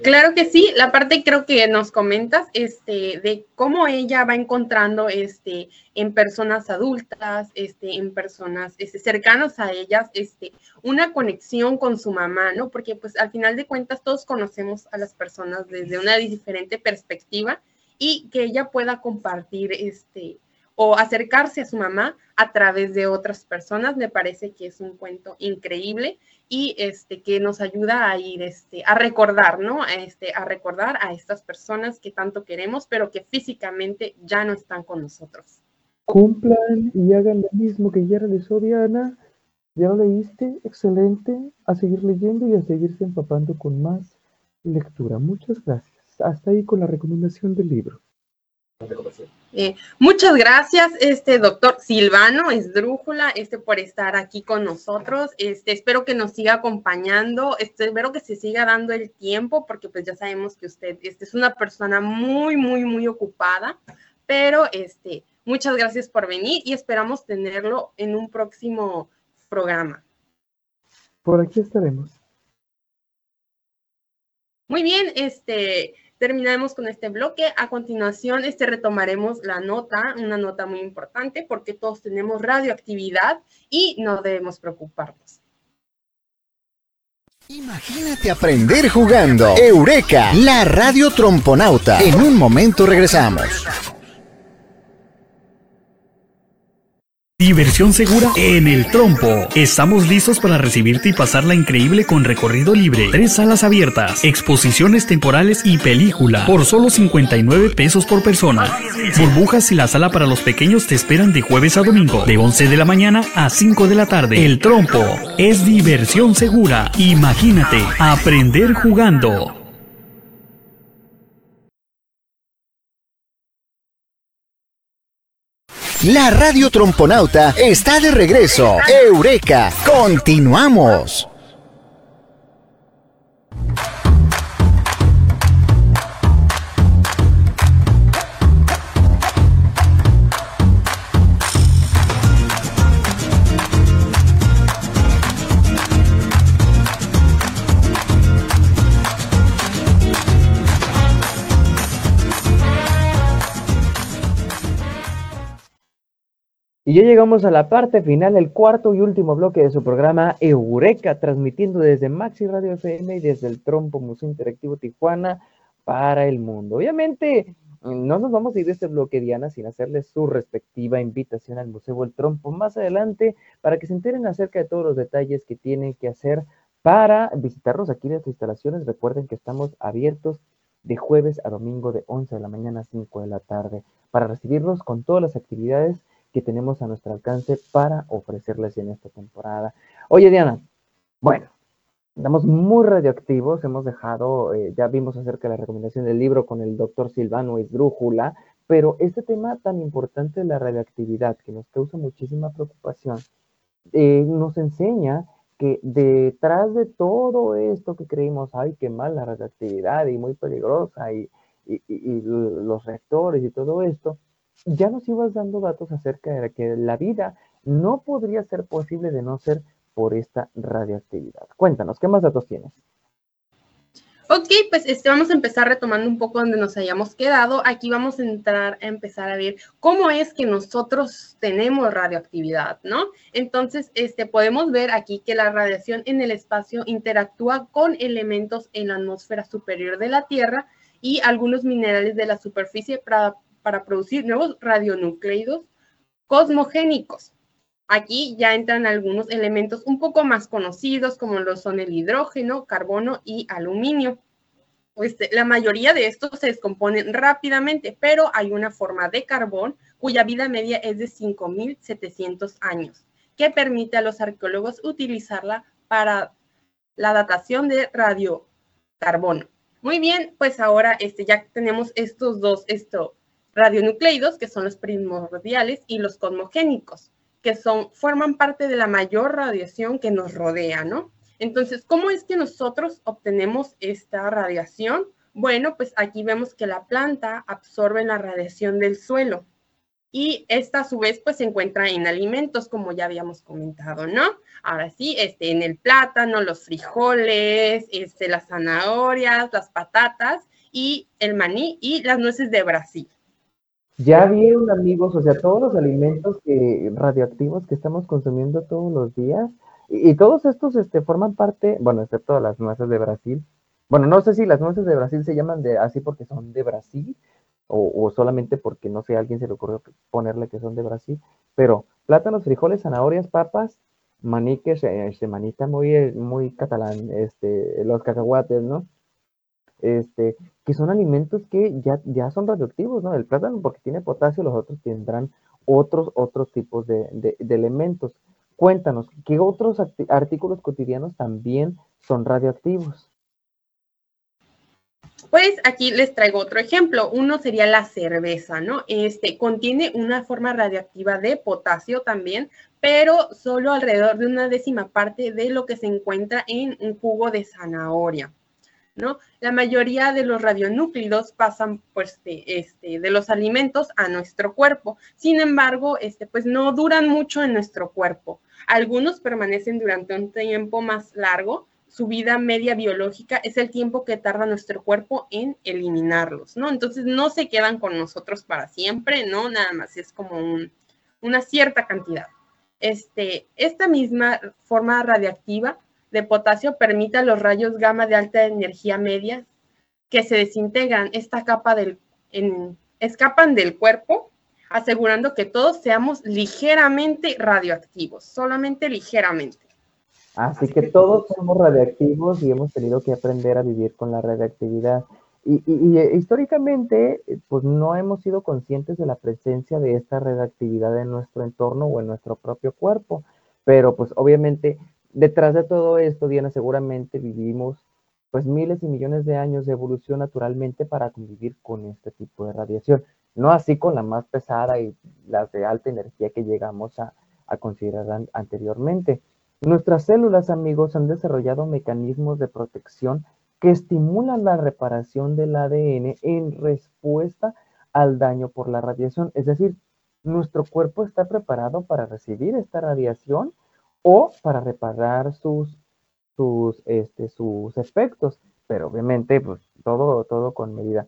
Claro que sí, la parte creo que nos comentas este, de cómo ella va encontrando este, en personas adultas, este, en personas este, cercanas a ellas, este, una conexión con su mamá, ¿no? Porque pues al final de cuentas todos conocemos a las personas desde una diferente perspectiva y que ella pueda compartir este, o acercarse a su mamá a través de otras personas, me parece que es un cuento increíble y este, que nos ayuda a ir este, a recordar, ¿no? Este, a recordar a estas personas que tanto queremos, pero que físicamente ya no están con nosotros. Cumplan y hagan lo mismo que ya realizó Diana. Ya lo leíste, excelente. A seguir leyendo y a seguirse empapando con más lectura. Muchas gracias. Hasta ahí con la recomendación del libro. Eh, muchas gracias, este doctor Silvano Esdrújula, este, por estar aquí con nosotros. Este, espero que nos siga acompañando, este, espero que se siga dando el tiempo, porque pues ya sabemos que usted este, es una persona muy, muy, muy ocupada, pero este, muchas gracias por venir y esperamos tenerlo en un próximo programa. Por aquí estaremos. Muy bien, este, terminaremos con este bloque. A continuación, este retomaremos la nota, una nota muy importante porque todos tenemos radioactividad y no debemos preocuparnos. Imagínate aprender jugando. Eureka, la radio tromponauta. En un momento regresamos. Diversión segura en el trompo. Estamos listos para recibirte y pasarla increíble con recorrido libre, tres salas abiertas, exposiciones temporales y película por solo 59 pesos por persona. Burbujas y la sala para los pequeños te esperan de jueves a domingo, de 11 de la mañana a 5 de la tarde. El trompo es diversión segura. Imagínate, aprender jugando. La radio tromponauta está de regreso. Eureka, continuamos. Y ya llegamos a la parte final, el cuarto y último bloque de su programa Eureka, transmitiendo desde Maxi Radio FM y desde el Trompo Museo Interactivo Tijuana para el mundo. Obviamente, no nos vamos a ir de este bloque, Diana, sin hacerles su respectiva invitación al Museo El Trompo más adelante para que se enteren acerca de todos los detalles que tienen que hacer para visitarnos aquí en las instalaciones. Recuerden que estamos abiertos de jueves a domingo de 11 de la mañana a 5 de la tarde para recibirlos con todas las actividades que tenemos a nuestro alcance para ofrecerles en esta temporada. Oye, Diana, bueno, estamos muy radioactivos, hemos dejado, eh, ya vimos acerca de la recomendación del libro con el doctor Silvano Esdrújula, pero este tema tan importante de la radioactividad, que nos causa muchísima preocupación, eh, nos enseña que detrás de todo esto que creímos, ay, qué mal la radioactividad y muy peligrosa y, y los reactores y todo esto, ya nos ibas dando datos acerca de que la vida no podría ser posible de no ser por esta radioactividad. Cuéntanos, ¿qué más datos tienes? Ok, pues este, vamos a empezar retomando un poco donde nos hayamos quedado. Aquí vamos a entrar a empezar a ver cómo es que nosotros tenemos radioactividad, ¿no? Entonces, este, podemos ver aquí que la radiación en el espacio interactúa con elementos en la atmósfera superior de la Tierra y algunos minerales de la superficie para para producir nuevos radionucleidos cosmogénicos. Aquí ya entran algunos elementos un poco más conocidos como lo son el hidrógeno, carbono y aluminio. Este, la mayoría de estos se descomponen rápidamente, pero hay una forma de carbón cuya vida media es de 5.700 años, que permite a los arqueólogos utilizarla para la datación de radiocarbono. Muy bien, pues ahora este, ya tenemos estos dos, esto, radionucleidos, que son los primordiales, y los cosmogénicos, que son, forman parte de la mayor radiación que nos rodea, ¿no? Entonces, ¿cómo es que nosotros obtenemos esta radiación? Bueno, pues aquí vemos que la planta absorbe la radiación del suelo y esta a su vez pues se encuentra en alimentos como ya habíamos comentado, ¿no? Ahora sí, este, en el plátano, los frijoles, este, las zanahorias, las patatas y el maní y las nueces de Brasil. Ya vieron amigos, o sea, todos los alimentos que, radioactivos que estamos consumiendo todos los días, y, todos estos este, forman parte, bueno, excepto las nueces de Brasil. Bueno, no sé si las nueces de Brasil se llaman de así porque son de Brasil, o, solamente porque, no sé, a alguien se le ocurrió ponerle que son de Brasil, pero plátanos, frijoles, zanahorias, papas, maniques, este manita muy, muy catalán, este, los cacahuates, ¿no? Este, que son alimentos que ya, ya son radioactivos, ¿no? El plátano porque tiene potasio, los otros tendrán otros, otros tipos de, elementos. Cuéntanos, ¿qué otros artículos cotidianos también son radioactivos? Pues aquí les traigo otro ejemplo. Uno sería la cerveza, ¿no? Este contiene una forma radioactiva de potasio también, pero solo alrededor de una décima parte de lo que se encuentra en un jugo de zanahoria. ¿No? La mayoría de los radionúclidos pasan pues de, este, de los alimentos a nuestro cuerpo. Sin embargo, este, pues no duran mucho en nuestro cuerpo. Algunos permanecen durante un tiempo más largo. Su vida media biológica es el tiempo que tarda nuestro cuerpo en eliminarlos, ¿no? Entonces no se quedan con nosotros para siempre, ¿no? Nada más es como una cierta cantidad. Este, esta misma forma radiactiva de potasio permite a los rayos gamma de alta energía media que se desintegran esta capa del, escapan del cuerpo, asegurando que todos seamos ligeramente radioactivos, solamente ligeramente. Así que todos somos radioactivos y hemos tenido que aprender a vivir con la radioactividad. Y, y, históricamente, pues no hemos sido conscientes de la presencia de esta radioactividad en nuestro entorno o en nuestro propio cuerpo. Pero pues obviamente Detrás de todo esto, Diana, seguramente vivimos pues miles y millones de años de evolución naturalmente para convivir con este tipo de radiación. No así con la más pesada y las de alta energía que llegamos a, a considerar anteriormente. Nuestras células, amigos, han desarrollado mecanismos de protección que estimulan la reparación del ADN en respuesta al daño por la radiación. Es decir, nuestro cuerpo está preparado para recibir esta radiación o para reparar sus, sus, este, sus efectos, pero obviamente pues, todo, todo con medida.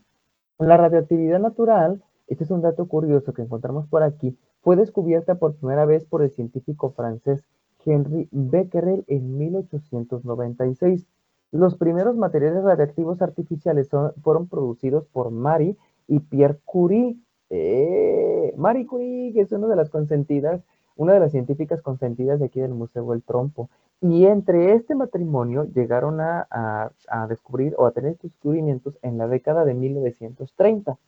La radioactividad natural, este es un dato curioso que encontramos por aquí, fue descubierta por primera vez por el científico francés Henri Becquerel en 1896. Los primeros materiales radiactivos artificiales fueron producidos por Marie y Pierre Curie. Eh, Marie Curie, que es una de las consentidas, una de las científicas consentidas de aquí del Museo del Trompo. Y entre este matrimonio llegaron a, a, descubrir o a tener descubrimientos en la década de 1930.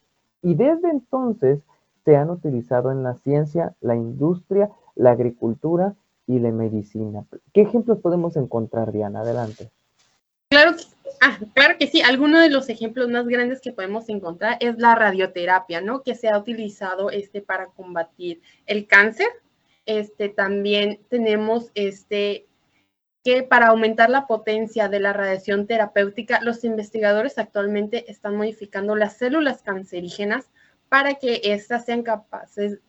Y desde entonces se han utilizado en la ciencia, la industria, la agricultura y la medicina. ¿Qué ejemplos podemos encontrar, Diana? Adelante. Claro que, ah, claro que sí. Alguno de los ejemplos más grandes que podemos encontrar es la radioterapia, ¿no? Que se ha utilizado este, para combatir el cáncer. Este, también tenemos este, que para aumentar la potencia de la radiación terapéutica, los investigadores actualmente están modificando las células cancerígenas para que éstas sean capaces,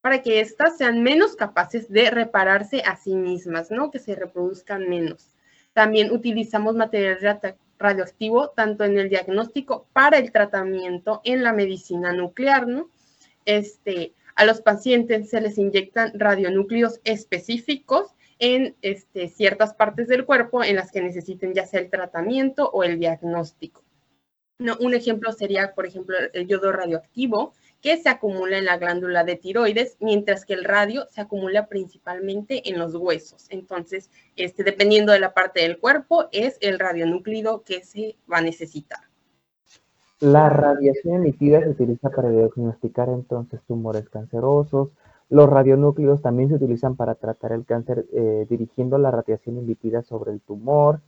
para que éstas sean menos capaces de repararse a sí mismas, ¿no? Que se reproduzcan menos. También utilizamos material radioactivo tanto en el diagnóstico para el tratamiento en la medicina nuclear, ¿no? Este, a los pacientes se les inyectan radionúcleos específicos en este, ciertas partes del cuerpo en las que necesiten ya sea el tratamiento o el diagnóstico. Un ejemplo sería, por ejemplo, el yodo radioactivo, que se acumula en la glándula de tiroides, mientras que el radio se acumula principalmente en los huesos. Entonces, este, dependiendo de la parte del cuerpo, es el radionúclido que se va a necesitar. La radiación emitida se utiliza para diagnosticar entonces tumores cancerosos, los radionúcleos también se utilizan para tratar el cáncer eh, dirigiendo la radiación emitida sobre el tumor.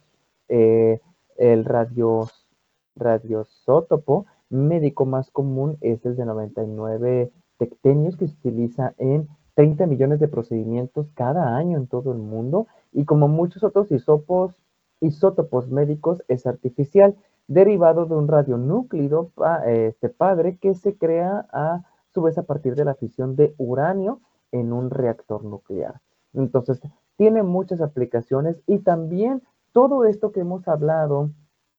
Eh, el radios, radiosótopo médico más común es el de 99 tectenios que se utiliza en 30 millones de procedimientos cada año en todo el mundo. Y como muchos otros isótopos, isótopos médicos es artificial derivado de un radionúclido este padre que se crea a su vez a partir de la fisión de uranio en un reactor nuclear. Entonces, tiene muchas aplicaciones y también todo esto que hemos hablado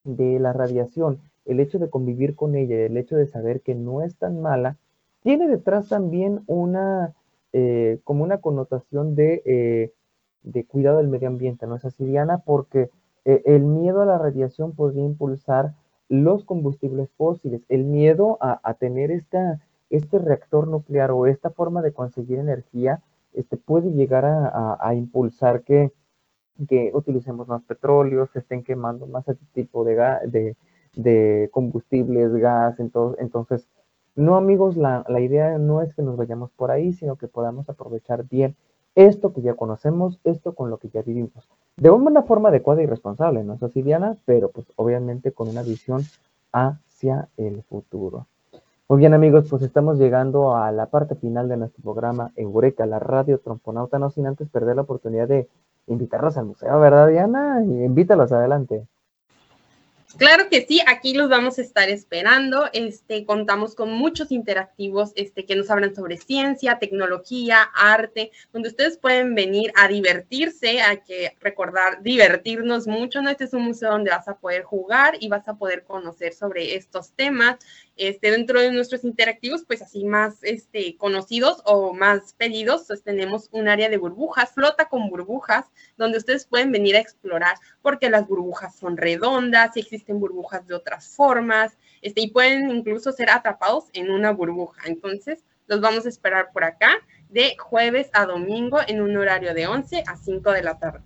de la radiación, el hecho de convivir con ella, el hecho de saber que no es tan mala, tiene detrás también una, eh, como una connotación de, eh, de, cuidado del medio ambiente, ¿no es así, Diana? Porque el miedo a la radiación podría impulsar los combustibles fósiles, el miedo a, a tener esta este reactor nuclear o esta forma de conseguir energía este, puede llegar a, impulsar que, que, utilicemos más petróleo, se estén quemando más este tipo de, de, de combustibles, gas, entonces, entonces no amigos, la, la, idea no es que nos vayamos por ahí, sino que podamos aprovechar bien esto que ya conocemos, esto con lo que ya vivimos, de una forma adecuada y responsable, ¿no es así, Diana? Pero pues obviamente con una visión hacia el futuro. Muy bien amigos, pues estamos llegando a la parte final de nuestro programa Eureka, la radio tromponauta, no sin antes perder la oportunidad de invitarlos al museo, ¿verdad Diana? Invítalos adelante. Claro que sí, aquí los vamos a estar esperando. Este, contamos con muchos interactivos este, que nos hablan sobre ciencia, tecnología, arte, donde ustedes pueden venir a divertirse, hay que recordar divertirnos mucho. ¿no? Este es un museo donde vas a poder jugar y vas a poder conocer sobre estos temas. Este, dentro de nuestros interactivos, pues así más este, conocidos o más pedidos, pues tenemos un área de burbujas, flota con burbujas, donde ustedes pueden venir a explorar porque las burbujas son redondas y existen burbujas de otras formas, este, y pueden incluso ser atrapados en una burbuja. Entonces, los vamos a esperar por acá de jueves a domingo en un horario de 11 a 5 de la tarde.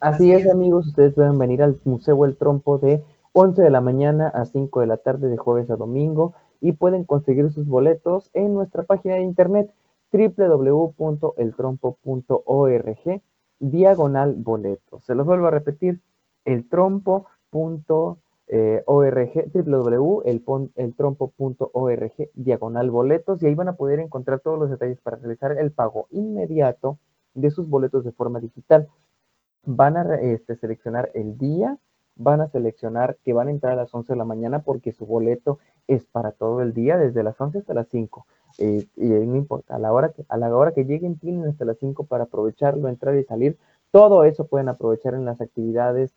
Así es, amigos, ustedes pueden venir al Museo El Trompo de 11 de la mañana a 5 de la tarde de jueves a domingo y pueden conseguir sus boletos en nuestra página de internet www.eltrompo.org diagonal boletos. Se los vuelvo a repetir, eltrompo.org www.eltrompo.org diagonal boletos y ahí van a poder encontrar todos los detalles para realizar el pago inmediato de sus boletos de forma digital. Van a este, seleccionar el día, van a seleccionar que van a entrar a las 11 de la mañana porque su boleto es para todo el día, desde las 11 hasta las 5. Eh, y no importa, a la, hora que, a la hora que lleguen tienen hasta las 5 para aprovecharlo, entrar y salir. Todo eso pueden aprovechar en las actividades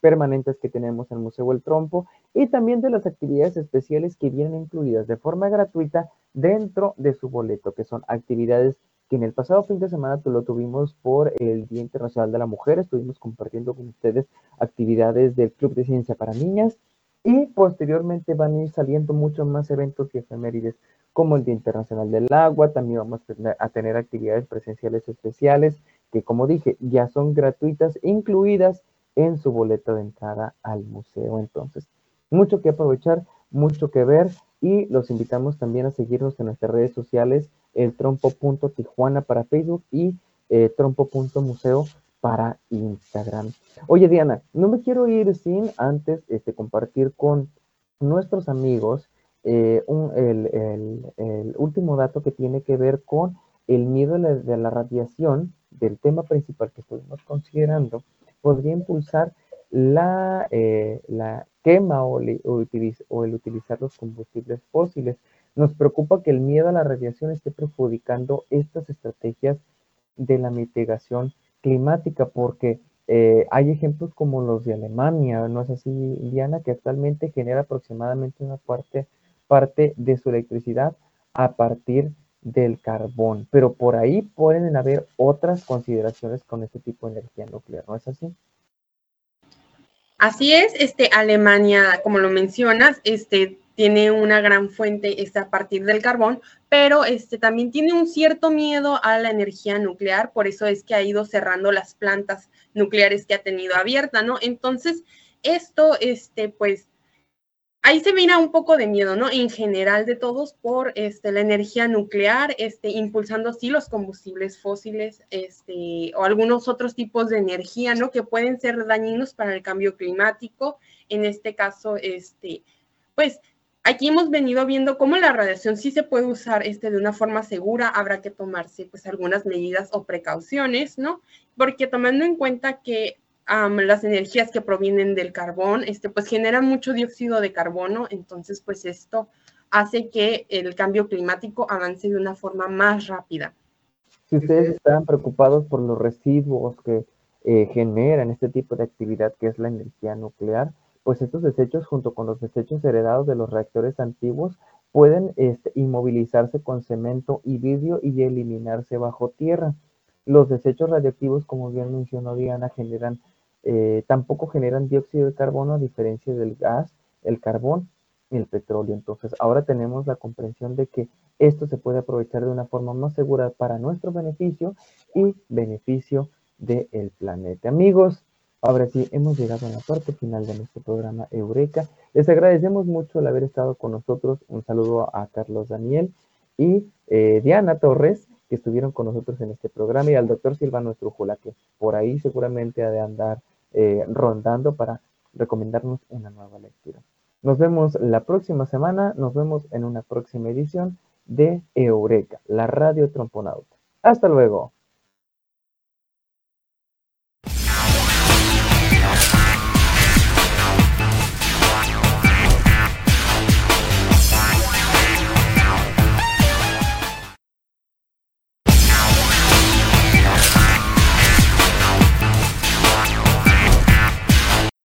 permanentes que tenemos en el Museo El Trompo y también de las actividades especiales que vienen incluidas de forma gratuita dentro de su boleto, que son actividades que en el pasado fin de semana lo tuvimos por el Día Internacional de la Mujer, estuvimos compartiendo con ustedes actividades del Club de Ciencia para Niñas y posteriormente van a ir saliendo muchos más eventos y efemérides como el Día Internacional del Agua, también vamos a tener actividades presenciales especiales que como dije ya son gratuitas incluidas en su boleto de entrada al museo. Entonces, mucho que aprovechar, mucho que ver y los invitamos también a seguirnos en nuestras redes sociales, el trompo.tijuana para Facebook y eh, trompo.museo para Instagram. Oye, Diana, no me quiero ir sin antes este, compartir con nuestros amigos eh, el, último dato que tiene que ver con el miedo de la radiación del tema principal que estuvimos considerando, podría impulsar la, eh, la quema o, o, el utilizar los combustibles fósiles. Nos preocupa que el miedo a la radiación esté perjudicando estas estrategias de la mitigación climática, porque eh, hay ejemplos como los de Alemania, ¿no es así, Indiana? Que actualmente genera aproximadamente una parte, parte de su electricidad a partir del carbón, pero por ahí pueden haber otras consideraciones con este tipo de energía nuclear, ¿no es así? Así es, este, Alemania, como lo mencionas, este, tiene una gran fuente este, a partir del carbón, pero este, también tiene un cierto miedo a la energía nuclear, por eso es que ha ido cerrando las plantas nucleares que ha tenido abierta, ¿no? Entonces, esto, este, pues, ahí se mira un poco de miedo, ¿no? En general de todos por este, la energía nuclear, este, impulsando sí los combustibles fósiles, este, o algunos otros tipos de energía, ¿no? Que pueden ser dañinos para el cambio climático. En este caso, este, pues aquí hemos venido viendo cómo la radiación sí se puede usar este, de una forma segura, habrá que tomarse pues algunas medidas o precauciones, ¿no? Porque tomando en cuenta que las energías que provienen del carbón, este, pues generan mucho dióxido de carbono, entonces pues esto hace que el cambio climático avance de una forma más rápida. Si ustedes están preocupados por los residuos que eh, generan este tipo de actividad que es la energía nuclear, pues estos desechos junto con los desechos heredados de los reactores antiguos pueden este, inmovilizarse con cemento y vidrio y eliminarse bajo tierra. Los desechos radiactivos, como bien mencionó Diana, generan eh, tampoco generan dióxido de carbono a diferencia del gas, el carbón y el petróleo. Entonces, ahora tenemos la comprensión de que esto se puede aprovechar de una forma más segura para nuestro beneficio y beneficio del planeta. Amigos, ahora sí, hemos llegado a la parte final de nuestro programa Eureka. Les agradecemos mucho el haber estado con nosotros. Un saludo a Carlos Daniel y eh, Diana Torres, que estuvieron con nosotros en este programa, y al doctor Silvano Estrujula, que por ahí seguramente ha de andar eh, rondando para recomendarnos una nueva lectura. Nos vemos la próxima semana, nos vemos en una próxima edición de Eureka, la radio tromponauta. Hasta luego.